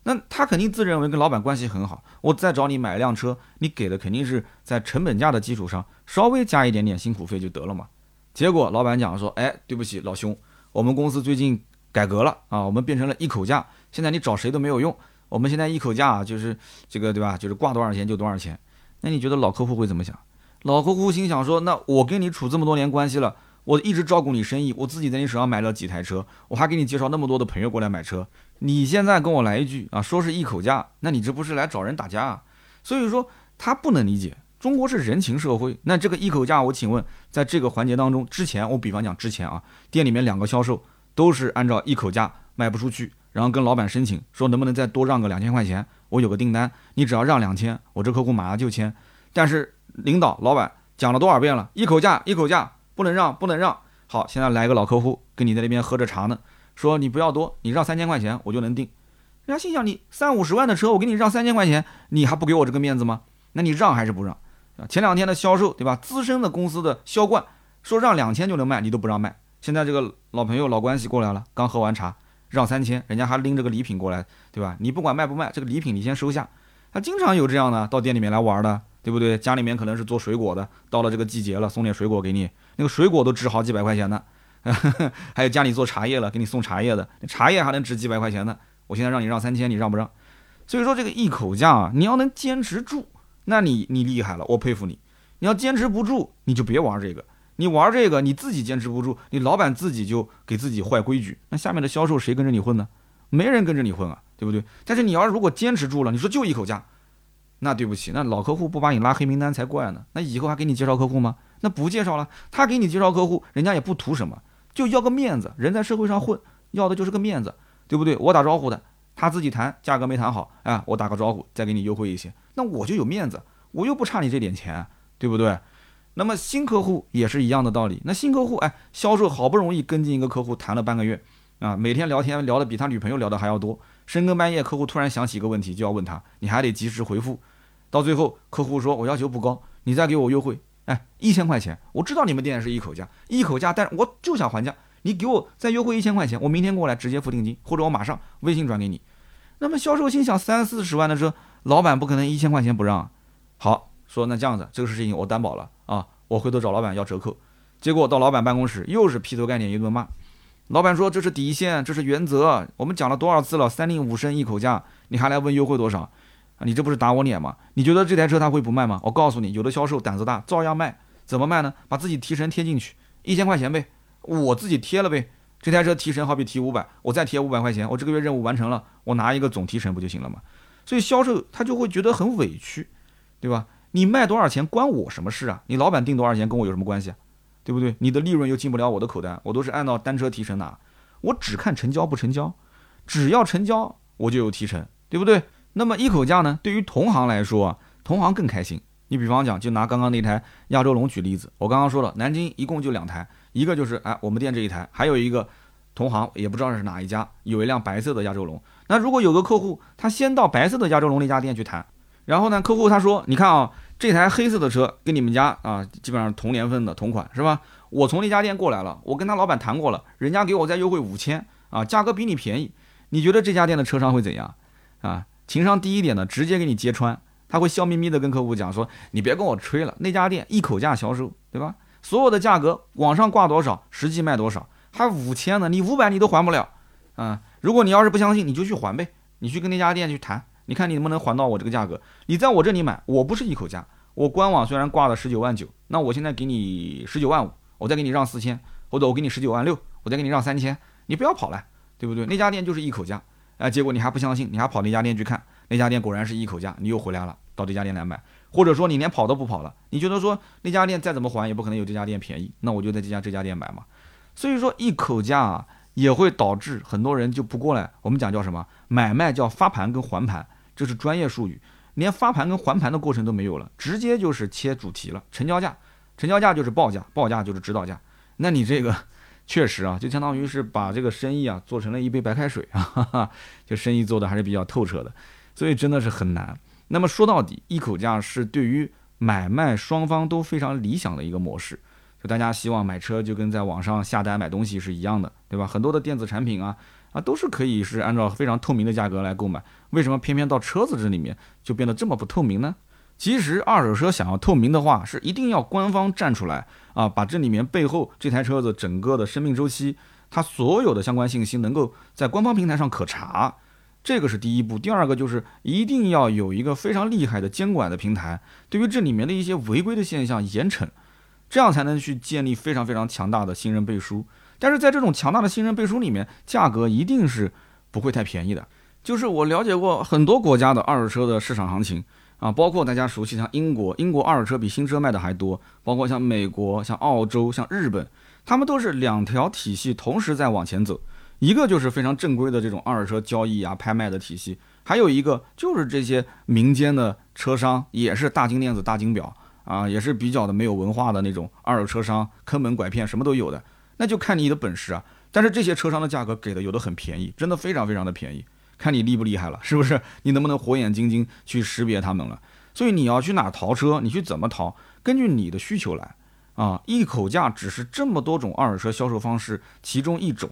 那他肯定自认为跟老板关系很好，我再找你买一辆车，你给的肯定是在成本价的基础上稍微加一点点辛苦费就得了嘛。结果老板讲说，哎，对不起，老兄，我们公司最近改革了啊，我们变成了一口价，现在你找谁都没有用，我们现在一口价就是这个，对吧？就是挂多少钱就多少钱。那你觉得老客户会怎么想？老客户心想说：“那我跟你处这么多年关系了，我一直照顾你生意，我自己在你手上买了几台车，我还给你介绍那么多的朋友过来买车，你现在跟我来一句啊，说是一口价，那你这不是来找人打架啊？所以说他不能理解，中国是人情社会，那这个一口价，我请问，在这个环节当中，之前我比方讲之前啊，店里面两个销售都是按照一口价卖不出去，然后跟老板申请说能不能再多让个两千块钱，我有个订单，你只要让两千，我这客户马上就签，但是。”领导、老板讲了多少遍了？一口价，一口价，不能让，不能让。好，现在来个老客户跟你在那边喝着茶呢，说你不要多，你让三千块钱我就能定。人家心想，你三五十万的车，我给你让三千块钱，你还不给我这个面子吗？那你让还是不让？前两天的销售对吧？资深的公司的销冠说让两千就能卖，你都不让卖。现在这个老朋友、老关系过来了，刚喝完茶，让三千，人家还拎着个礼品过来，对吧？你不管卖不卖，这个礼品你先收下。他经常有这样的到店里面来玩的。对不对？家里面可能是做水果的，到了这个季节了，送点水果给你，那个水果都值好几百块钱呢。还有家里做茶叶了，给你送茶叶的，茶叶还能值几百块钱呢。我现在让你让三千，你让不让？所以说这个一口价啊，你要能坚持住，那你你厉害了，我佩服你。你要坚持不住，你就别玩这个。你玩这个，你自己坚持不住，你老板自己就给自己坏规矩，那下面的销售谁跟着你混呢？没人跟着你混啊，对不对？但是你要如果坚持住了，你说就一口价，那对不起，那老客户不把你拉黑名单才怪呢。那以后还给你介绍客户吗？那不介绍了，他给你介绍客户，人家也不图什么，就要个面子。人在社会上混，要的就是个面子，对不对？我打招呼的，他自己谈价格没谈好，哎，我打个招呼，再给你优惠一些，那我就有面子，我又不差你这点钱，对不对？那么新客户也是一样的道理。那新客户，哎，销售好不容易跟进一个客户谈了半个月，啊，每天聊天聊的比他女朋友聊的还要多。深更半夜，客户突然想起一个问题，就要问他，你还得及时回复。到最后，客户说我要求不高，你再给我优惠，哎，一千块钱。我知道你们店是一口价，一口价，但是我就想还价，你给我再优惠一千块钱，我明天过来直接付定金，或者我马上微信转给你。那么销售心想，三四十万的车，老板不可能一千块钱不让。好。说那这样子，这个事情我担保了啊，我回头找老板要折扣。结果到老板办公室又是劈头盖脸一顿骂。老板说这是底线，这是原则，我们讲了多少次了，三令五申一口价，你还来问优惠多少？你这不是打我脸吗？你觉得这台车他会不卖吗？我告诉你，有的销售胆子大，照样卖。怎么卖呢？把自己提成贴进去，一千块钱呗，我自己贴了呗。这台车提成好比提五百，我再贴五百块钱，我这个月任务完成了，我拿一个总提成不就行了吗？所以销售他就会觉得很委屈，对吧？你卖多少钱关我什么事啊？你老板定多少钱跟我有什么关系啊？对不对？你的利润又进不了我的口袋，我都是按照单车提成拿，我只看成交不成交，只要成交我就有提成，对不对？那么一口价呢？对于同行来说，同行更开心。你比方讲，就拿刚刚那台亚洲龙举例子，我刚刚说了，南京一共就两台，一个就是哎我们店这一台，还有一个同行也不知道是哪一家，有一辆白色的亚洲龙。那如果有个客户他先到白色的亚洲龙那家店去谈。然后呢，客户他说：“你看啊，这台黑色的车跟你们家啊，基本上同年份的同款是吧？我从那家店过来了，我跟他老板谈过了，人家给我再优惠五千啊，价格比你便宜。你觉得这家店的车商会怎样？啊，情商低一点的，直接给你揭穿，他会笑眯眯的跟客户讲说：你别跟我吹了，那家店一口价销售，对吧？所有的价格网上挂多少，实际卖多少，还五千呢，你五百你都还不了啊！如果你要是不相信，你就去还呗，你去跟那家店去谈。”你看你能不能还到我这个价格？你在我这里买，我不是一口价，我官网虽然挂了十九万九，那我现在给你十九万五，我再给你让四千，或者我给你十九万六，我再给你让三千，你不要跑了，对不对？那家店就是一口价，啊，结果你还不相信，你还跑那家店去看，那家店果然是一口价，你又回来了，到这家店来买，或者说你连跑都不跑了，你觉得说那家店再怎么还也不可能有这家店便宜，那我就在这家这家店买嘛。所以说一口价也会导致很多人就不过来，我们讲叫什么买卖叫发盘跟还盘。这是专业术语，连发盘跟还盘的过程都没有了，直接就是切主题了。成交价，成交价就是报价，报价就是指导价。那你这个确实啊，就相当于是把这个生意啊做成了一杯白开水啊，就生意做的还是比较透彻的，所以真的是很难。那么说到底，一口价是对于买卖双方都非常理想的一个模式。就大家希望买车就跟在网上下单买东西是一样的，对吧？很多的电子产品啊。啊，都是可以是按照非常透明的价格来购买，为什么偏偏到车子这里面就变得这么不透明呢？其实二手车想要透明的话，是一定要官方站出来啊，把这里面背后这台车子整个的生命周期，它所有的相关信息能够在官方平台上可查，这个是第一步。第二个就是一定要有一个非常厉害的监管的平台，对于这里面的一些违规的现象严惩，这样才能去建立非常非常强大的信任背书。但是在这种强大的信任背书里面，价格一定是不会太便宜的。就是我了解过很多国家的二手车的市场行情啊，包括大家熟悉像英国，英国二手车比新车卖的还多；包括像美国、像澳洲、像日本，他们都是两条体系同时在往前走。一个就是非常正规的这种二手车交易啊、拍卖的体系，还有一个就是这些民间的车商，也是大金链子、大金表啊，也是比较的没有文化的那种二手车商，坑蒙拐骗什么都有的。那就看你的本事啊！但是这些车商的价格给的有的很便宜，真的非常非常的便宜，看你厉不厉害了，是不是？你能不能火眼金睛去识别他们了？所以你要去哪淘车，你去怎么淘，根据你的需求来啊！一口价只是这么多种二手车销售方式其中一种。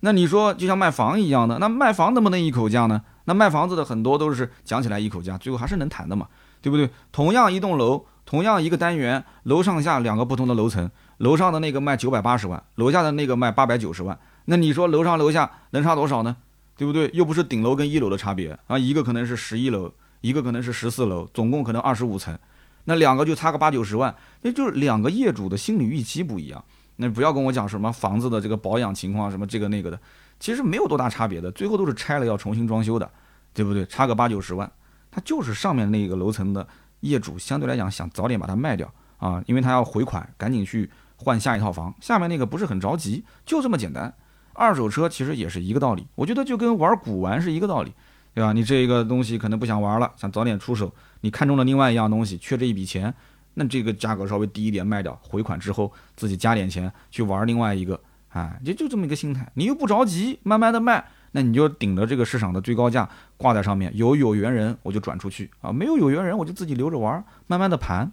那你说就像卖房一样的，那卖房能不能一口价呢？那卖房子的很多都是讲起来一口价，最后还是能谈的嘛，对不对？同样一栋楼。同样一个单元，楼上下两个不同的楼层，楼上的那个卖九百八十万，楼下的那个卖八百九十万，那你说楼上楼下能差多少呢？对不对？又不是顶楼跟一楼的差别啊，一个可能是十一楼，一个可能是十四楼，总共可能二十五层，那两个就差个八九十万，那就是两个业主的心理预期不一样。那不要跟我讲什么房子的这个保养情况，什么这个那个的，其实没有多大差别的，最后都是拆了要重新装修的，对不对？差个八九十万，它就是上面那个楼层的。业主相对来讲想早点把它卖掉啊，因为他要回款，赶紧去换下一套房。下面那个不是很着急，就这么简单。二手车其实也是一个道理，我觉得就跟玩古玩是一个道理，对吧？你这个东西可能不想玩了，想早点出手，你看中了另外一样东西，缺这一笔钱，那这个价格稍微低一点卖掉，回款之后自己加点钱去玩另外一个，哎，就就这么一个心态，你又不着急，慢慢的卖。那你就顶着这个市场的最高价挂在上面，有有缘人我就转出去啊，没有有缘人我就自己留着玩，慢慢的盘。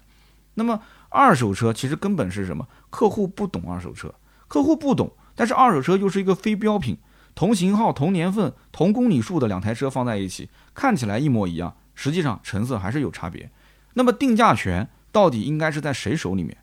那么二手车其实根本是什么？客户不懂二手车，客户不懂，但是二手车又是一个非标品，同型号、同年份、同公里数的两台车放在一起，看起来一模一样，实际上成色还是有差别。那么定价权到底应该是在谁手里面？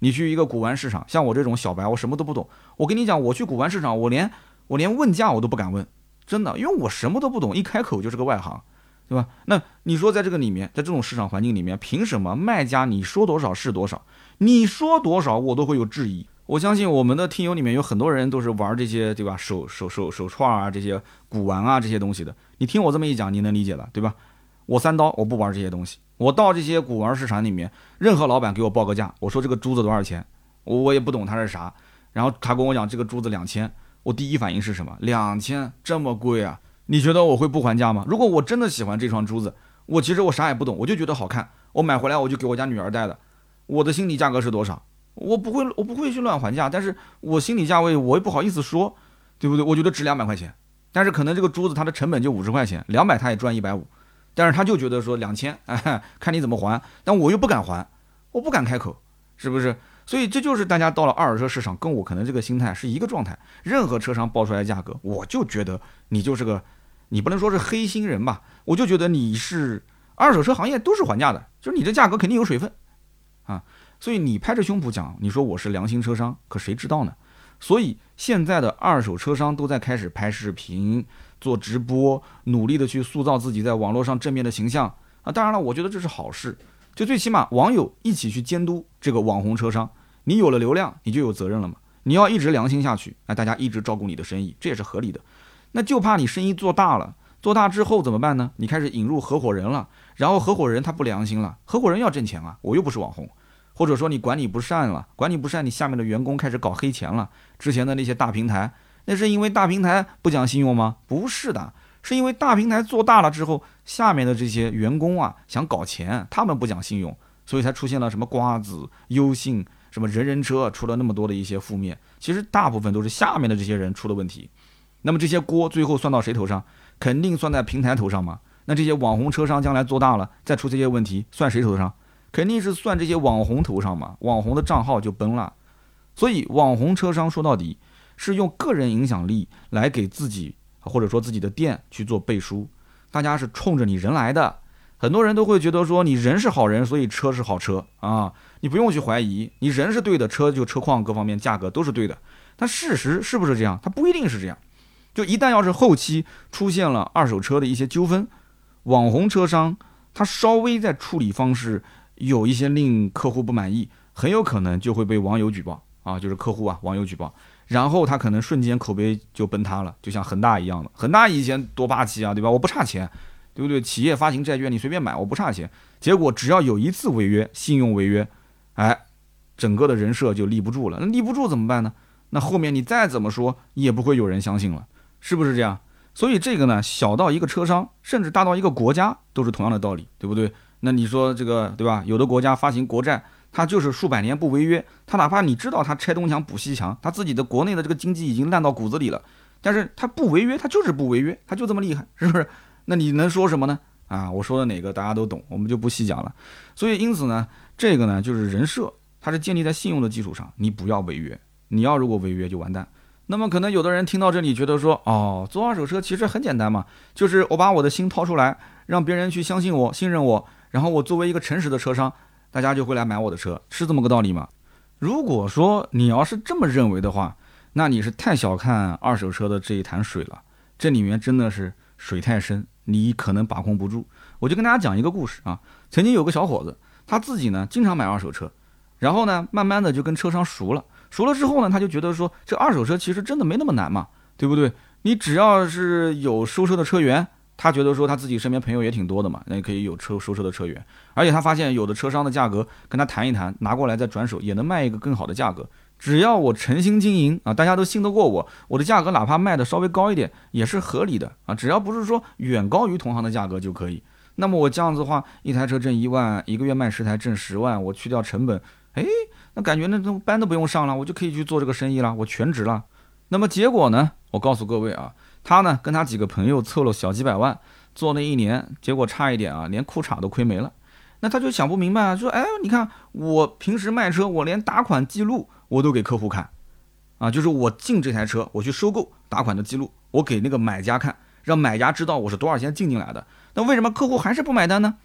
你去一个古玩市场，像我这种小白，我什么都不懂，我跟你讲，我去古玩市场，我连。我连问价我都不敢问，真的，因为我什么都不懂，一开口就是个外行，对吧？那你说在这个里面，在这种市场环境里面，凭什么卖家你说多少是多少？你说多少我都会有质疑。我相信我们的听友里面有很多人都是玩这些，对吧？手手手手串啊，这些古玩啊，这些东西的。你听我这么一讲，你能理解了，对吧？我三刀，我不玩这些东西。我到这些古玩市场里面，任何老板给我报个价，我说这个珠子多少钱，我我也不懂它是啥，然后他跟我讲这个珠子两千。我第一反应是什么？两千这么贵啊？你觉得我会不还价吗？如果我真的喜欢这双珠子，我其实我啥也不懂，我就觉得好看，我买回来我就给我家女儿戴的。我的心理价格是多少？我不会，我不会去乱还价，但是我心理价位我也不好意思说，对不对？我觉得值两百块钱，但是可能这个珠子它的成本就五十块钱，两百他也赚一百五，但是他就觉得说两千，哎，看你怎么还，但我又不敢还，我不敢开口，是不是？所以这就是大家到了二手车市场，跟我可能这个心态是一个状态。任何车商报出来的价格，我就觉得你就是个，你不能说是黑心人吧？我就觉得你是二手车行业都是还价的，就是你这价格肯定有水分啊。所以你拍着胸脯讲，你说我是良心车商，可谁知道呢？所以现在的二手车商都在开始拍视频、做直播，努力的去塑造自己在网络上正面的形象啊。当然了，我觉得这是好事，就最起码网友一起去监督这个网红车商。你有了流量，你就有责任了嘛？你要一直良心下去，那大家一直照顾你的生意，这也是合理的。那就怕你生意做大了，做大之后怎么办呢？你开始引入合伙人了，然后合伙人他不良心了，合伙人要挣钱啊，我又不是网红，或者说你管理不善了，管理不善，你下面的员工开始搞黑钱了。之前的那些大平台，那是因为大平台不讲信用吗？不是的，是因为大平台做大了之后，下面的这些员工啊想搞钱，他们不讲信用，所以才出现了什么瓜子、优信。什么人人车出了那么多的一些负面，其实大部分都是下面的这些人出了问题。那么这些锅最后算到谁头上？肯定算在平台头上嘛。那这些网红车商将来做大了，再出这些问题，算谁头上？肯定是算这些网红头上嘛。网红的账号就崩了。所以网红车商说到底是用个人影响力来给自己或者说自己的店去做背书，大家是冲着你人来的。很多人都会觉得说你人是好人，所以车是好车啊，你不用去怀疑，你人是对的，车就车况各方面价格都是对的。但事实是不是这样？它不一定是这样。就一旦要是后期出现了二手车的一些纠纷，网红车商他稍微在处理方式有一些令客户不满意，很有可能就会被网友举报啊，就是客户啊网友举报，然后他可能瞬间口碑就崩塌了，就像恒大一样的，恒大以前多霸气啊，对吧？我不差钱。对不对？企业发行债券，你随便买，我不差钱。结果只要有一次违约，信用违约，哎，整个的人设就立不住了。那立不住怎么办呢？那后面你再怎么说，也不会有人相信了，是不是这样？所以这个呢，小到一个车商，甚至大到一个国家，都是同样的道理，对不对？那你说这个，对吧？有的国家发行国债，它就是数百年不违约，它哪怕你知道它拆东墙补西墙，它自己的国内的这个经济已经烂到骨子里了，但是它不违约，它就是不违约，它就这么厉害，是不是？那你能说什么呢？啊，我说的哪个大家都懂，我们就不细讲了。所以因此呢，这个呢就是人设，它是建立在信用的基础上。你不要违约，你要如果违约就完蛋。那么可能有的人听到这里觉得说，哦，做二手车其实很简单嘛，就是我把我的心掏出来，让别人去相信我、信任我，然后我作为一个诚实的车商，大家就会来买我的车，是这么个道理吗？如果说你要是这么认为的话，那你是太小看二手车的这一潭水了，这里面真的是水太深，你可能把控不住。我就跟大家讲一个故事啊，曾经有个小伙子，他自己呢经常买二手车，然后呢慢慢的就跟车商熟了，熟了之后呢，他就觉得说这二手车其实真的没那么难嘛，对不对？你只要是有收车的车源。他觉得说他自己身边朋友也挺多的嘛，那也可以有车收车的车源，而且他发现有的车商的价格跟他谈一谈，拿过来再转手也能卖一个更好的价格。只要我诚心经营啊，大家都信得过我，我的价格哪怕卖的稍微高一点也是合理的啊，只要不是说远高于同行的价格就可以。那么我这样子的话，一台车挣一万，一个月卖十台挣十万，我去掉成本，哎，那感觉那种班都不用上了，我就可以去做这个生意了，我全职了。那么结果呢？我告诉各位啊。他呢，跟他几个朋友凑了小几百万，做那一年，结果差一点啊，连裤衩都亏没了。那他就想不明白啊，说，哎，你看我平时卖车，我连打款记录我都给客户看，啊，就是我进这台车，我去收购打款的记录，我给那个买家看，让买家知道我是多少钱进进来的。那为什么客户还是不买单呢？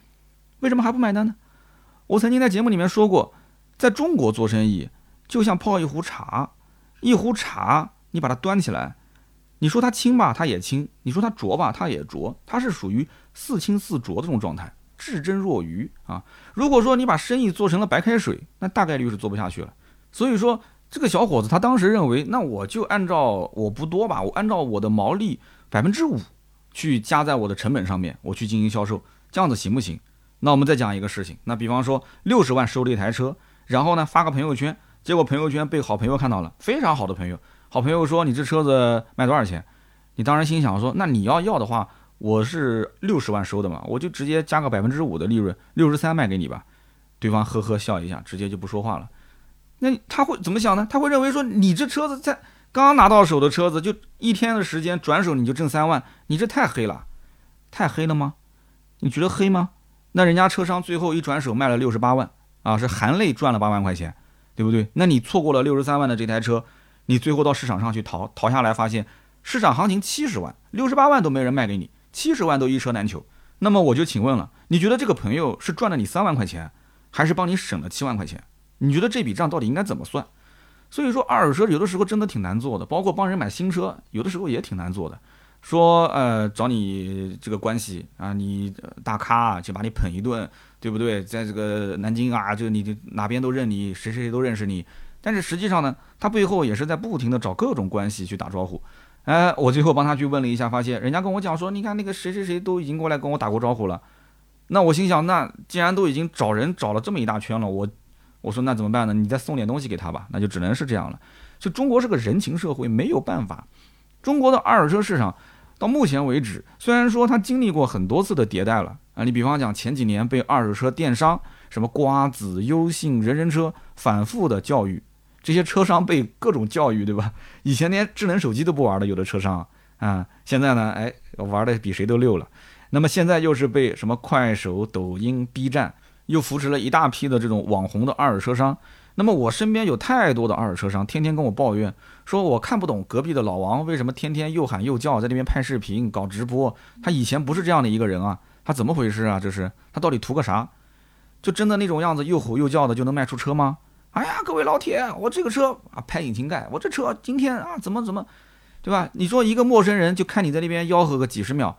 为什么还不买单呢？我曾经在节目里面说过，在中国做生意就像泡一壶茶，一壶茶你把它端起来。你说它轻吧，它也轻；你说它浊吧，它也浊。它是属于似轻似浊的这种状态，至真若愚啊。如果说你把生意做成了白开水，那大概率是做不下去了。所以说，这个小伙子他当时认为，那我就按照我不多吧，我按照我的毛利百分之五去加在我的成本上面，我去进行销售，这样子行不行？那我们再讲一个事情，那比方说六十万收了一台车，然后呢发个朋友圈，结果朋友圈被好朋友看到了，非常好的朋友。好朋友说：“你这车子卖多少钱？”你当然心想说：“那你要要的话，我是六十万收的嘛，我就直接加个百分之五的利润，六十三卖给你吧。”对方呵呵笑一下，直接就不说话了。那他会怎么想呢？他会认为说：“你这车子在刚拿到手的车子，就一天的时间转手你就挣三万，你这太黑了，太黑了吗？你觉得黑吗？那人家车商最后一转手卖了六十八万啊，是含泪赚了八万块钱，对不对？那你错过了六十三万的这台车。”你最后到市场上去淘淘下来，发现市场行情七十万、六十八万都没人卖给你，七十万都一车难求。那么我就请问了，你觉得这个朋友是赚了你三万块钱，还是帮你省了七万块钱？你觉得这笔账到底应该怎么算？所以说，二手车有的时候真的挺难做的，包括帮人买新车，有的时候也挺难做的。说呃找你这个关系啊，你大咖啊就把你捧一顿，对不对？在这个南京啊，就你哪边都认你，谁谁都认识你。但是实际上呢，他背后也是在不停的找各种关系去打招呼。哎，我最后帮他去问了一下，发现人家跟我讲说，你看那个谁谁谁都已经过来跟我打过招呼了。那我心想，那既然都已经找人找了这么一大圈了，我我说那怎么办呢？你再送点东西给他吧，那就只能是这样了。就中国是个人情社会，没有办法。中国的二手车市场到目前为止，虽然说它经历过很多次的迭代了啊，你比方讲前几年被二手车电商什么瓜子、优信、人人车反复的教育。这些车商被各种教育，对吧？以前连智能手机都不玩的，有的车商啊，现在呢，哎，玩的比谁都溜了。那么现在又是被什么快手、抖音、B 站又扶持了一大批的这种网红的二手车商。那么我身边有太多的二手车商，天天跟我抱怨，说我看不懂隔壁的老王为什么天天又喊又叫，在那边拍视频搞直播。他以前不是这样的一个人啊，他怎么回事啊？这是他到底图个啥？就真的那种样子，又吼又叫的就能卖出车吗？哎呀，各位老铁，我这个车啊，拍引擎盖，我这车今天啊，怎么怎么，对吧？你说一个陌生人就看你在那边吆喝个几十秒，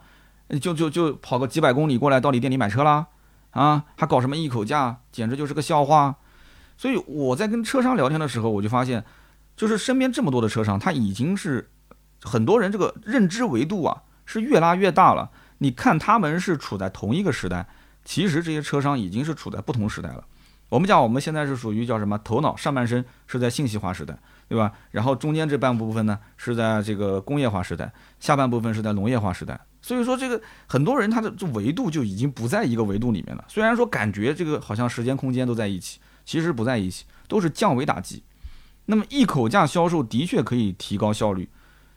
就就就跑个几百公里过来到你店里买车啦，啊，还搞什么一口价，简直就是个笑话。所以我在跟车商聊天的时候，我就发现，就是身边这么多的车商，他已经是很多人这个认知维度啊是越拉越大了。你看他们是处在同一个时代，其实这些车商已经是处在不同时代了。我们讲，我们现在是属于叫什么？头脑上半身是在信息化时代，对吧？然后中间这半部分呢，是在这个工业化时代，下半部分是在农业化时代。所以说，这个很多人他的这维度就已经不在一个维度里面了。虽然说感觉这个好像时间空间都在一起，其实不在一起，都是降维打击。那么一口价销售的确可以提高效率。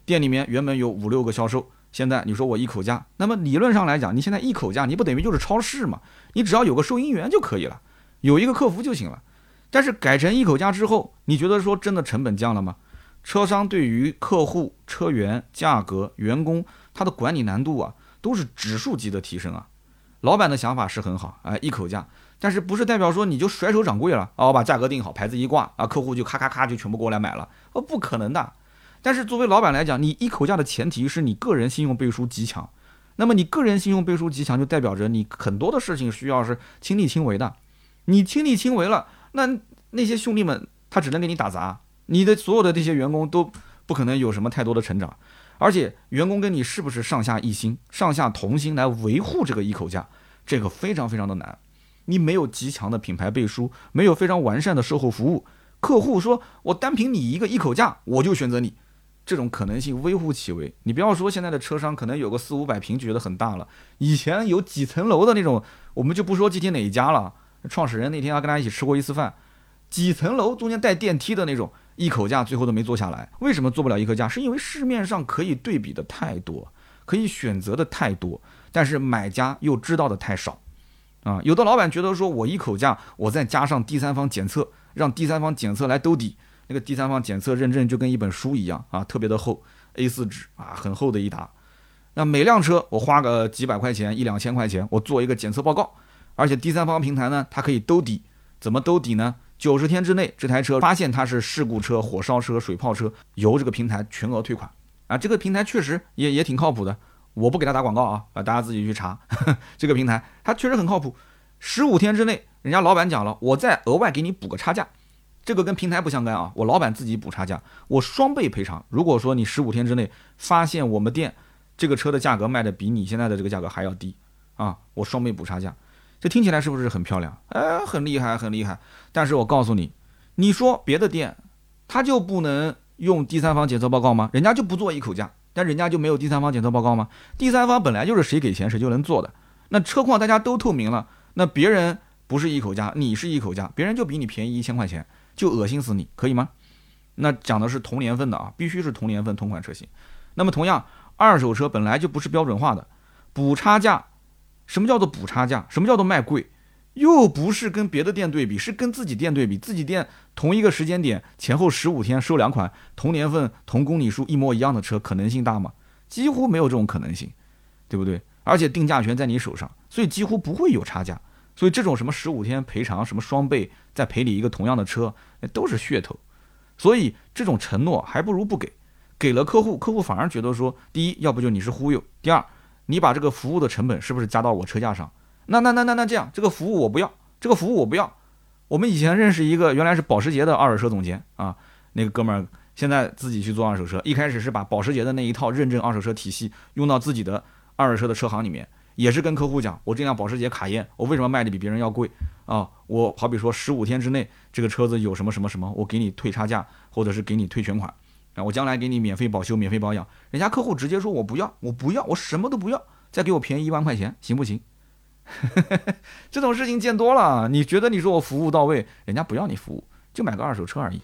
店里面原本有五六个销售，现在你说我一口价，那么理论上来讲，你现在一口价，你不等于就是超市嘛？你只要有个收银员就可以了。有一个客服就行了，但是改成一口价之后，你觉得说真的成本降了吗？车商对于客户、车源、价格、员工，他的管理难度啊，都是指数级的提升啊。老板的想法是很好，哎，一口价，但是不是代表说你就甩手掌柜了啊？我把价格定好，牌子一挂啊，客户就咔咔咔就全部过来买了？哦，不可能的。但是作为老板来讲，你一口价的前提是你个人信用背书极强。那么你个人信用背书极强，就代表着你很多的事情需要是亲力亲为的。你亲力亲为了，那那些兄弟们他只能给你打杂，你的所有的这些员工都不可能有什么太多的成长。而且员工跟你是不是上下一心、上下同心来维护这个一口价，这个非常非常的难。你没有极强的品牌背书，没有非常完善的售后服务，客户说我单凭你一个一口价，我就选择你。这种可能性微乎其微。你不要说现在的车商可能有个四五百平觉得很大了，以前有几层楼的那种，我们就不说具体哪一家了。创始人那天还跟他一起吃过一次饭，几层楼中间带电梯的那种，一口价最后都没做下来。为什么做不了一口价？是因为市面上可以对比的太多，可以选择的太多，但是买家又知道的太少。啊，有的老板觉得说我一口价，我再加上第三方检测，让第三方检测来兜底。那个第三方检测认证就跟一本书一样啊，特别的厚，A4 纸啊，很厚的一沓。那每辆车我花个几百块钱，一两千块钱，我做一个检测报告，而且第三方平台呢，它可以兜底。怎么兜底呢？九十天之内，这台车发现它是事故车、火烧车、水泡车，由这个平台全额退款啊。这个平台确实也也挺靠谱的，我不给他打广告啊，啊，大家自己去查。这个平台它确实很靠谱。十五天之内，人家老板讲了，我再额外给你补个差价。这个跟平台不相干啊，我老板自己补差价，我双倍赔偿。如果说你十五天之内发现我们店这个车的价格卖的比你现在的这个价格还要低啊，我双倍补差价。这听起来是不是很漂亮？哎，很厉害，很厉害。但是我告诉你，你说别的店他就不能用第三方检测报告吗？人家就不做一口价，但人家就没有第三方检测报告吗？第三方本来就是谁给钱谁就能做的。那车况大家都透明了，那别人不是一口价，你是一口价，别人就比你便宜一千块钱。就恶心死你，可以吗？那讲的是同年份的啊，必须是同年份同款车型。那么同样，二手车本来就不是标准化的，补差价，什么叫做补差价？什么叫做卖贵？又不是跟别的店对比，是跟自己店对比。自己店同一个时间点前后十五天收两款同年份同公里数一模一样的车，可能性大吗？几乎没有这种可能性，对不对？而且定价权在你手上，所以几乎不会有差价。所以这种什么十五天赔偿，什么双倍再赔你一个同样的车。那都是噱头，所以这种承诺还不如不给，给了客户，客户反而觉得说，第一，要不就你是忽悠；第二，你把这个服务的成本是不是加到我车价上？那那那那那这样，这个服务我不要，这个服务我不要。我们以前认识一个原来是保时捷的二手车总监啊，那个哥们儿现在自己去做二手车，一开始是把保时捷的那一套认证二手车体系用到自己的二手车的车行里面。也是跟客户讲，我这辆保时捷卡宴，我为什么卖的比别人要贵啊？我好比说十五天之内这个车子有什么什么什么，我给你退差价，或者是给你退全款啊，我将来给你免费保修、免费保养。人家客户直接说我不要，我不要，我什么都不要，再给我便宜一万块钱，行不行？这种事情见多了，你觉得你说我服务到位，人家不要你服务，就买个二手车而已。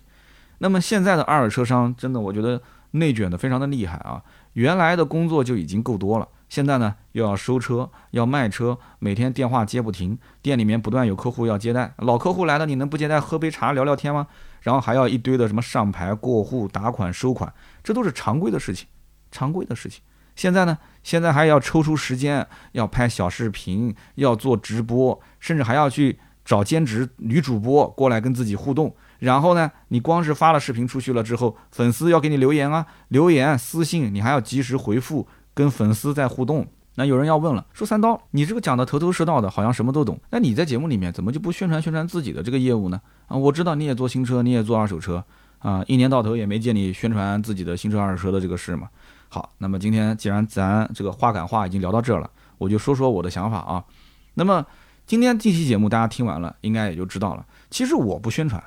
那么现在的二手车商真的，我觉得内卷的非常的厉害啊，原来的工作就已经够多了。现在呢，又要收车，要卖车，每天电话接不停，店里面不断有客户要接待，老客户来了，你能不接待喝杯茶聊聊天吗？然后还要一堆的什么上牌、过户、打款、收款，这都是常规的事情，常规的事情。现在呢，现在还要抽出时间，要拍小视频，要做直播，甚至还要去找兼职女主播过来跟自己互动。然后呢，你光是发了视频出去了之后，粉丝要给你留言啊，留言私信，你还要及时回复。跟粉丝在互动，那有人要问了，说三刀，你这个讲的头头是道的，好像什么都懂，那你在节目里面怎么就不宣传宣传自己的这个业务呢？啊，我知道你也做新车，你也做二手车，啊，一年到头也没见你宣传自己的新车二手车的这个事嘛。好，那么今天既然咱这个话赶话已经聊到这儿了，我就说说我的想法啊。那么今天这期节目大家听完了，应该也就知道了。其实我不宣传，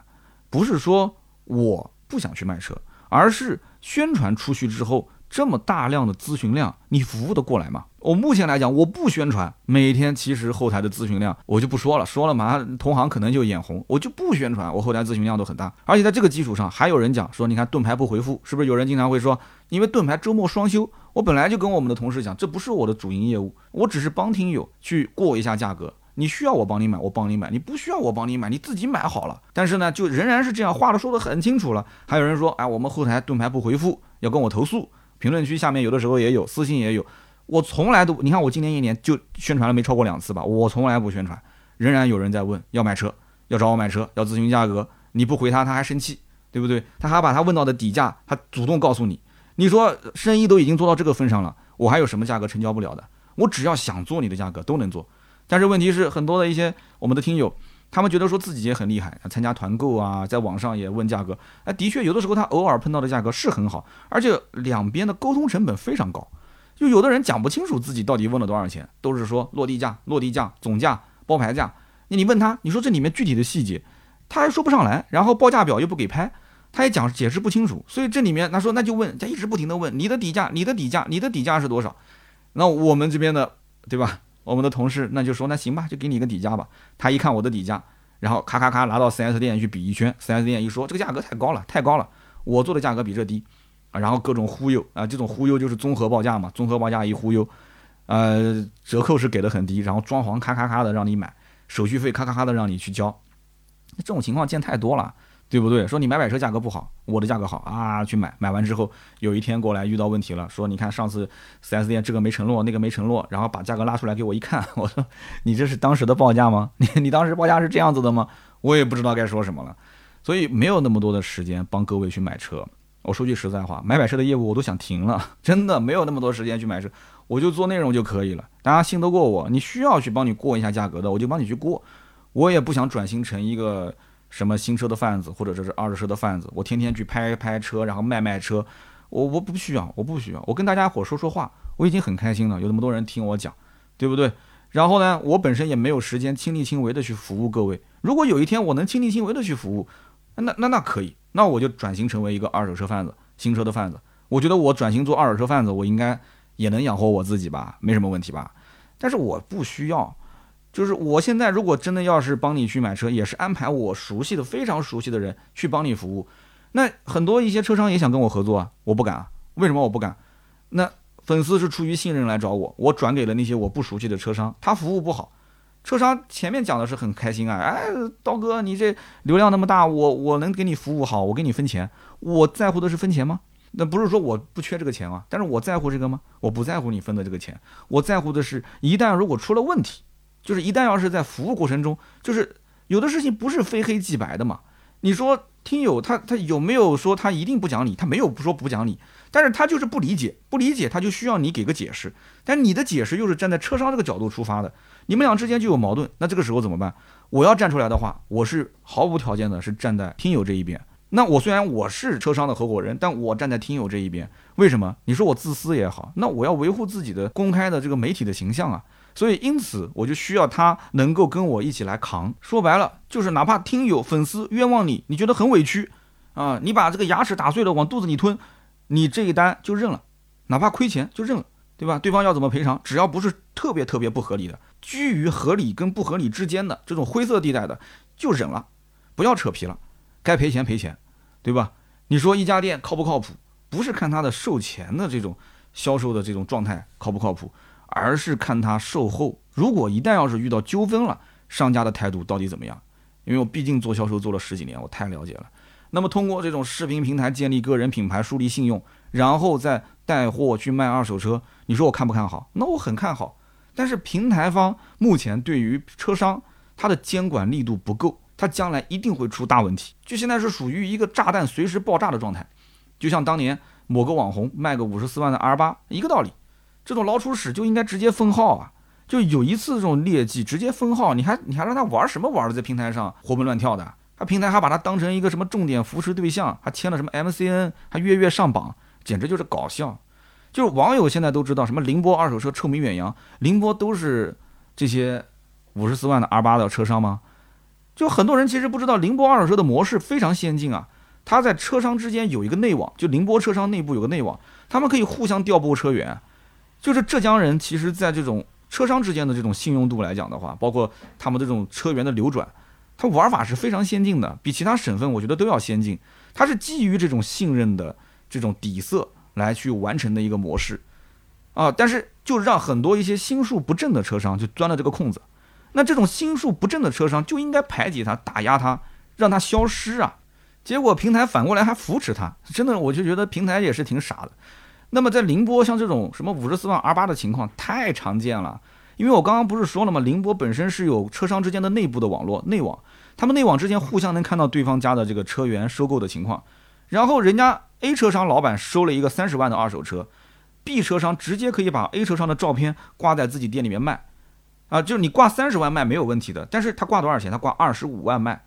不是说我不想去卖车，而是宣传出去之后。这么大量的咨询量，你服务得过来吗？我目前来讲，我不宣传，每天其实后台的咨询量我就不说了，说了马上同行可能就眼红，我就不宣传，我后台咨询量都很大。而且在这个基础上，还有人讲说，你看盾牌不回复，是不是有人经常会说，因为盾牌周末双休，我本来就跟我们的同事讲，这不是我的主营业务，我只是帮听友去过一下价格。你需要我帮你买，我帮你买；你不需要我帮你买，你自己买好了。但是呢，就仍然是这样，话都说得很清楚了。还有人说，哎，我们后台盾牌不回复，要跟我投诉。评论区下面有的时候也有私信也有，我从来都你看我今年一年就宣传了没超过两次吧，我从来不宣传，仍然有人在问要买车，要找我买车，要咨询价格，你不回他他还生气，对不对？他还把他问到的底价，他主动告诉你。你说生意都已经做到这个份上了，我还有什么价格成交不了的？我只要想做你的价格都能做。但是问题是，很多的一些我们的听友，他们觉得说自己也很厉害，参加团购啊，在网上也问价格。哎，的确有的时候他偶尔碰到的价格是很好，而且两边的沟通成本非常高。就有的人讲不清楚自己到底问了多少钱，都是说落地价、落地价、总价、包牌价。那你问他，你说这里面具体的细节，他还说不上来，然后报价表又不给拍，他也讲解释不清楚。所以这里面他说那就问，他一直不停的问你的底价、你的底价、你的底价是多少？那我们这边的，对吧？我们的同事那就说那行吧，就给你一个底价吧。他一看我的底价，然后咔咔咔拿到 4S 店去比一圈，4S 店一说这个价格太高了，太高了，我做的价格比这低。然后各种忽悠啊，这种忽悠就是综合报价嘛，综合报价一忽悠，呃，折扣是给的很低，然后装潢咔咔咔的让你买，手续费咔咔咔的让你去交，这种情况见太多了，对不对？说你买买车价格不好，我的价格好啊，去买，买完之后有一天过来遇到问题了，说你看上次 4S 店这个没承诺，那个没承诺，然后把价格拉出来给我一看，我说你这是当时的报价吗？你 你当时报价是这样子的吗？我也不知道该说什么了，所以没有那么多的时间帮各位去买车。我说句实在话，买买车的业务我都想停了，真的没有那么多时间去买车，我就做内容就可以了。大家信得过我，你需要去帮你过一下价格的，我就帮你去过。我也不想转型成一个什么新车的贩子，或者说是二手车的贩子，我天天去拍拍车，然后卖卖车，我我不需要，我不需要。我跟大家伙说说话，我已经很开心了，有那么多人听我讲，对不对？然后呢，我本身也没有时间亲力亲为的去服务各位。如果有一天我能亲力亲为的去服务，那那那可以。那我就转型成为一个二手车贩子，新车的贩子。我觉得我转型做二手车贩子，我应该也能养活我自己吧，没什么问题吧？但是我不需要，就是我现在如果真的要是帮你去买车，也是安排我熟悉的、非常熟悉的人去帮你服务。那很多一些车商也想跟我合作啊，我不敢啊。为什么我不敢？那粉丝是出于信任来找我，我转给了那些我不熟悉的车商，他服务不好。车商前面讲的是很开心啊，哎，刀哥，你这流量那么大，我我能给你服务好，我给你分钱，我在乎的是分钱吗？那不是说我不缺这个钱啊，但是我在乎这个吗？我不在乎你分的这个钱，我在乎的是，一旦如果出了问题，就是一旦要是在服务过程中，就是有的事情不是非黑即白的嘛。你说听友他他有没有说他一定不讲理？他没有不说不讲理，但是他就是不理解，不理解他就需要你给个解释，但你的解释又是站在车商这个角度出发的。你们俩之间就有矛盾，那这个时候怎么办？我要站出来的话，我是毫无条件的，是站在听友这一边。那我虽然我是车商的合伙人，但我站在听友这一边，为什么？你说我自私也好，那我要维护自己的公开的这个媒体的形象啊。所以因此，我就需要他能够跟我一起来扛。说白了，就是哪怕听友粉丝冤枉你，你觉得很委屈啊，你把这个牙齿打碎了往肚子里吞，你这一单就认了，哪怕亏钱就认了，对吧？对方要怎么赔偿，只要不是特别特别不合理的。居于合理跟不合理之间的这种灰色地带的，就忍了，不要扯皮了，该赔钱赔钱，对吧？你说一家店靠不靠谱？不是看他的售前的这种销售的这种状态靠不靠谱，而是看他售后。如果一旦要是遇到纠纷了，商家的态度到底怎么样？因为我毕竟做销售做了十几年，我太了解了。那么通过这种视频平台建立个人品牌、树立信用，然后再带货去卖二手车，你说我看不看好？那我很看好。但是平台方目前对于车商，它的监管力度不够，它将来一定会出大问题。就现在是属于一个炸弹随时爆炸的状态，就像当年某个网红卖个五十四万的 R 八一个道理，这种老鼠屎就应该直接封号啊！就有一次这种劣迹直接封号，你还你还让他玩什么玩的，在平台上活蹦乱跳的，他平台还把他当成一个什么重点扶持对象，还签了什么 MCN，还月月上榜，简直就是搞笑。就是网友现在都知道什么宁波二手车臭名远扬，宁波都是这些五十四万的 R 八的车商吗？就很多人其实不知道宁波二手车的模式非常先进啊，它在车商之间有一个内网，就宁波车商内部有个内网，他们可以互相调拨车源。就是浙江人其实在这种车商之间的这种信用度来讲的话，包括他们这种车源的流转，它玩法是非常先进的，比其他省份我觉得都要先进。它是基于这种信任的这种底色。来去完成的一个模式，啊，但是就让很多一些心术不正的车商就钻了这个空子，那这种心术不正的车商就应该排挤他、打压他，让他消失啊。结果平台反过来还扶持他，真的我就觉得平台也是挺傻的。那么在宁波像这种什么五十四万 R 八的情况太常见了，因为我刚刚不是说了吗？宁波本身是有车商之间的内部的网络内网，他们内网之间互相能看到对方家的这个车源收购的情况，然后人家 A 车商老板收了一个三十万的二手车，B 车商直接可以把 A 车商的照片挂在自己店里面卖，啊，就是你挂三十万卖没有问题的，但是他挂多少钱？他挂二十五万卖，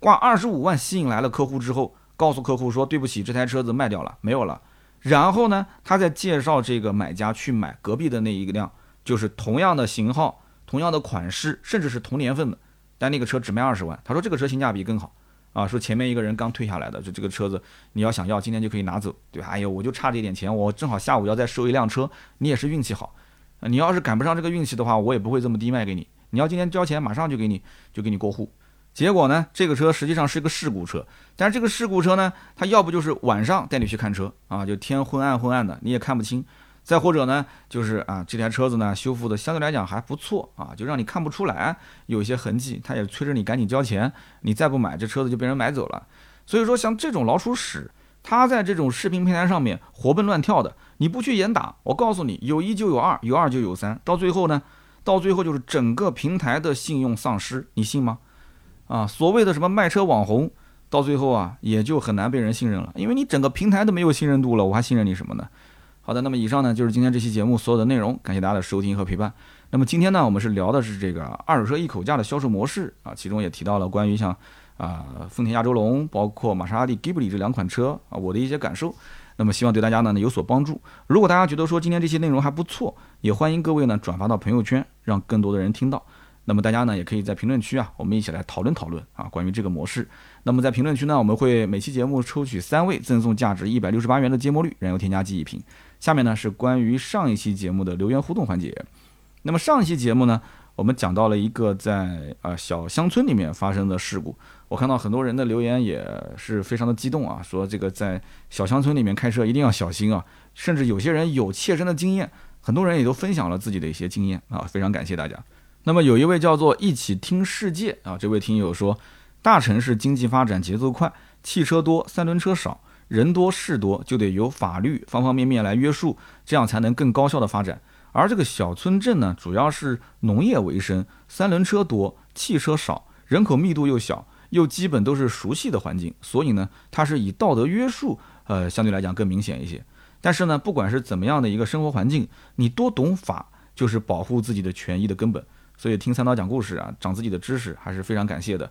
挂二十五万吸引来了客户之后，告诉客户说对不起，这台车子卖掉了，没有了。然后呢，他再介绍这个买家去买隔壁的那一辆，就是同样的型号、同样的款式，甚至是同年份的，但那个车只卖二十万。他说这个车性价比更好啊，说前面一个人刚退下来的，就这个车子你要想要，今天就可以拿走，对吧？哎呦，我就差这点钱，我正好下午要再收一辆车，你也是运气好。你要是赶不上这个运气的话，我也不会这么低卖给你。你要今天交钱，马上就给你就给你过户。结果呢，这个车实际上是一个事故车，但是这个事故车呢，它要不就是晚上带你去看车啊，就天昏暗昏暗的，你也看不清；再或者呢，就是啊，这台车子呢修复的相对来讲还不错啊，就让你看不出来有一些痕迹，他也催着你赶紧交钱，你再不买，这车子就被人买走了。所以说，像这种老鼠屎，它在这种视频平台上面活蹦乱跳的，你不去严打，我告诉你，有一就有二，有二就有三，到最后呢，到最后就是整个平台的信用丧失，你信吗？啊，所谓的什么卖车网红，到最后啊，也就很难被人信任了，因为你整个平台都没有信任度了，我还信任你什么呢？好的，那么以上呢就是今天这期节目所有的内容，感谢大家的收听和陪伴。那么今天呢，我们是聊的是这个二手车一口价的销售模式啊，其中也提到了关于像啊丰田亚洲龙，包括玛莎拉蒂 Ghibli 这两款车啊，我的一些感受。那么希望对大家呢有所帮助。如果大家觉得说今天这些内容还不错，也欢迎各位呢转发到朋友圈，让更多的人听到。那么大家呢，也可以在评论区啊，我们一起来讨论讨论啊，关于这个模式。那么在评论区呢，我们会每期节目抽取三位赠送价值一百六十八元的芥末绿燃油添加剂一瓶。下面呢是关于上一期节目的留言互动环节。那么上一期节目呢，我们讲到了一个在啊小乡村里面发生的事故。我看到很多人的留言也是非常的激动啊，说这个在小乡村里面开车一定要小心啊，甚至有些人有切身的经验，很多人也都分享了自己的一些经验啊，非常感谢大家。那么有一位叫做一起听世界啊，这位听友说，大城市经济发展节奏快，汽车多，三轮车少，人多事多，就得由法律方方面面来约束，这样才能更高效的发展。而这个小村镇呢，主要是农业为生，三轮车多，汽车少，人口密度又小，又基本都是熟悉的环境，所以呢，它是以道德约束，呃，相对来讲更明显一些。但是呢，不管是怎么样的一个生活环境，你多懂法，就是保护自己的权益的根本。所以听三刀讲故事啊，长自己的知识还是非常感谢的，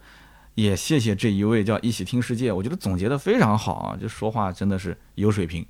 也谢谢这一位叫一起听世界，我觉得总结的非常好啊，就说话真的是有水平。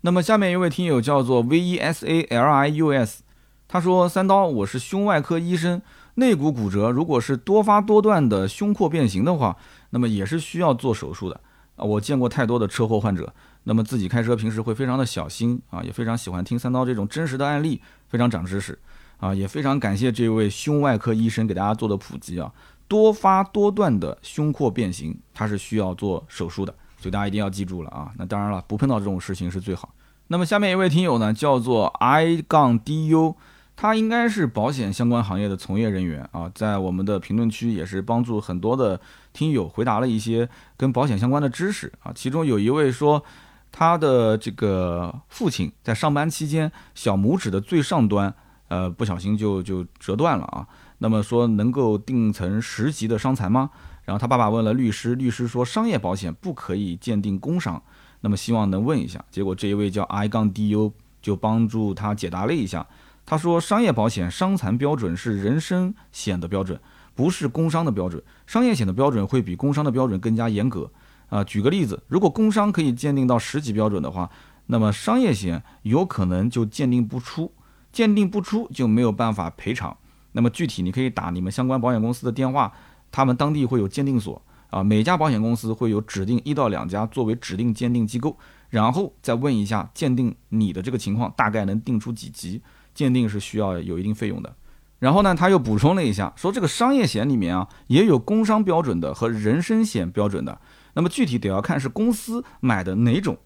那么下面一位听友叫做 V E S A L I U S，他说三刀，我是胸外科医生，肋骨骨折如果是多发多段的胸廓变形的话，那么也是需要做手术的啊。我见过太多的车祸患者，那么自己开车平时会非常的小心啊，也非常喜欢听三刀这种真实的案例，非常长知识。啊，也非常感谢这位胸外科医生给大家做的普及啊。多发多段的胸廓变形，它是需要做手术的，所以大家一定要记住了啊。那当然了，不碰到这种事情是最好。那么下面一位听友呢，叫做 i 杠 du，他应该是保险相关行业的从业人员啊，在我们的评论区也是帮助很多的听友回答了一些跟保险相关的知识啊。其中有一位说，他的这个父亲在上班期间，小拇指的最上端。呃，不小心就就折断了啊。那么说能够定成十级的伤残吗？然后他爸爸问了律师，律师说商业保险不可以鉴定工伤。那么希望能问一下。结果这一位叫 I 杠 DU 就帮助他解答了一下。他说商业保险伤残标准是人身险的标准，不是工伤的标准。商业险的标准会比工伤的标准更加严格。啊，举个例子，如果工伤可以鉴定到十级标准的话，那么商业险有可能就鉴定不出。鉴定不出就没有办法赔偿。那么具体你可以打你们相关保险公司的电话，他们当地会有鉴定所啊，每家保险公司会有指定一到两家作为指定鉴定机构，然后再问一下鉴定你的这个情况大概能定出几级，鉴定是需要有一定费用的。然后呢，他又补充了一下，说这个商业险里面啊也有工伤标准的和人身险标准的，那么具体得要看是公司买的哪种。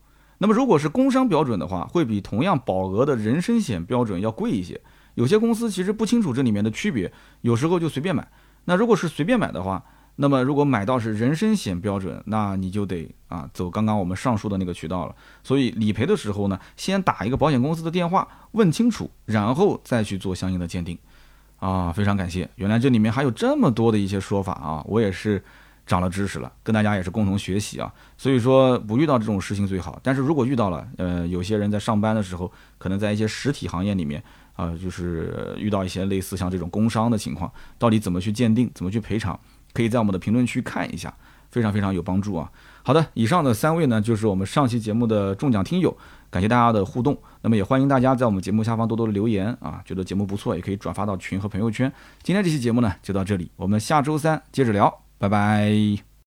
那么如果是工伤标准的话，会比同样保额的人身险标准要贵一些。有些公司其实不清楚这里面的区别，有时候就随便买。那如果是随便买的话，那么如果买到是人身险标准，那你就得啊走刚刚我们上述的那个渠道了。所以理赔的时候呢，先打一个保险公司的电话问清楚，然后再去做相应的鉴定。啊，非常感谢，原来这里面还有这么多的一些说法啊，我也是长了知识了，跟大家也是共同学习啊。所以说不遇到这种事情最好，但是如果遇到了，呃，有些人在上班的时候，可能在一些实体行业里面啊，就是遇到一些类似像这种工伤的情况，到底怎么去鉴定，怎么去赔偿，可以在我们的评论区看一下，非常非常有帮助啊。好的，以上的三位呢，就是我们上期节目的中奖听友，感谢大家的互动。那么也欢迎大家在我们节目下方多多的留言啊，觉得节目不错，也可以转发到群和朋友圈。今天这期节目呢就到这里，我们下周三接着聊，拜拜。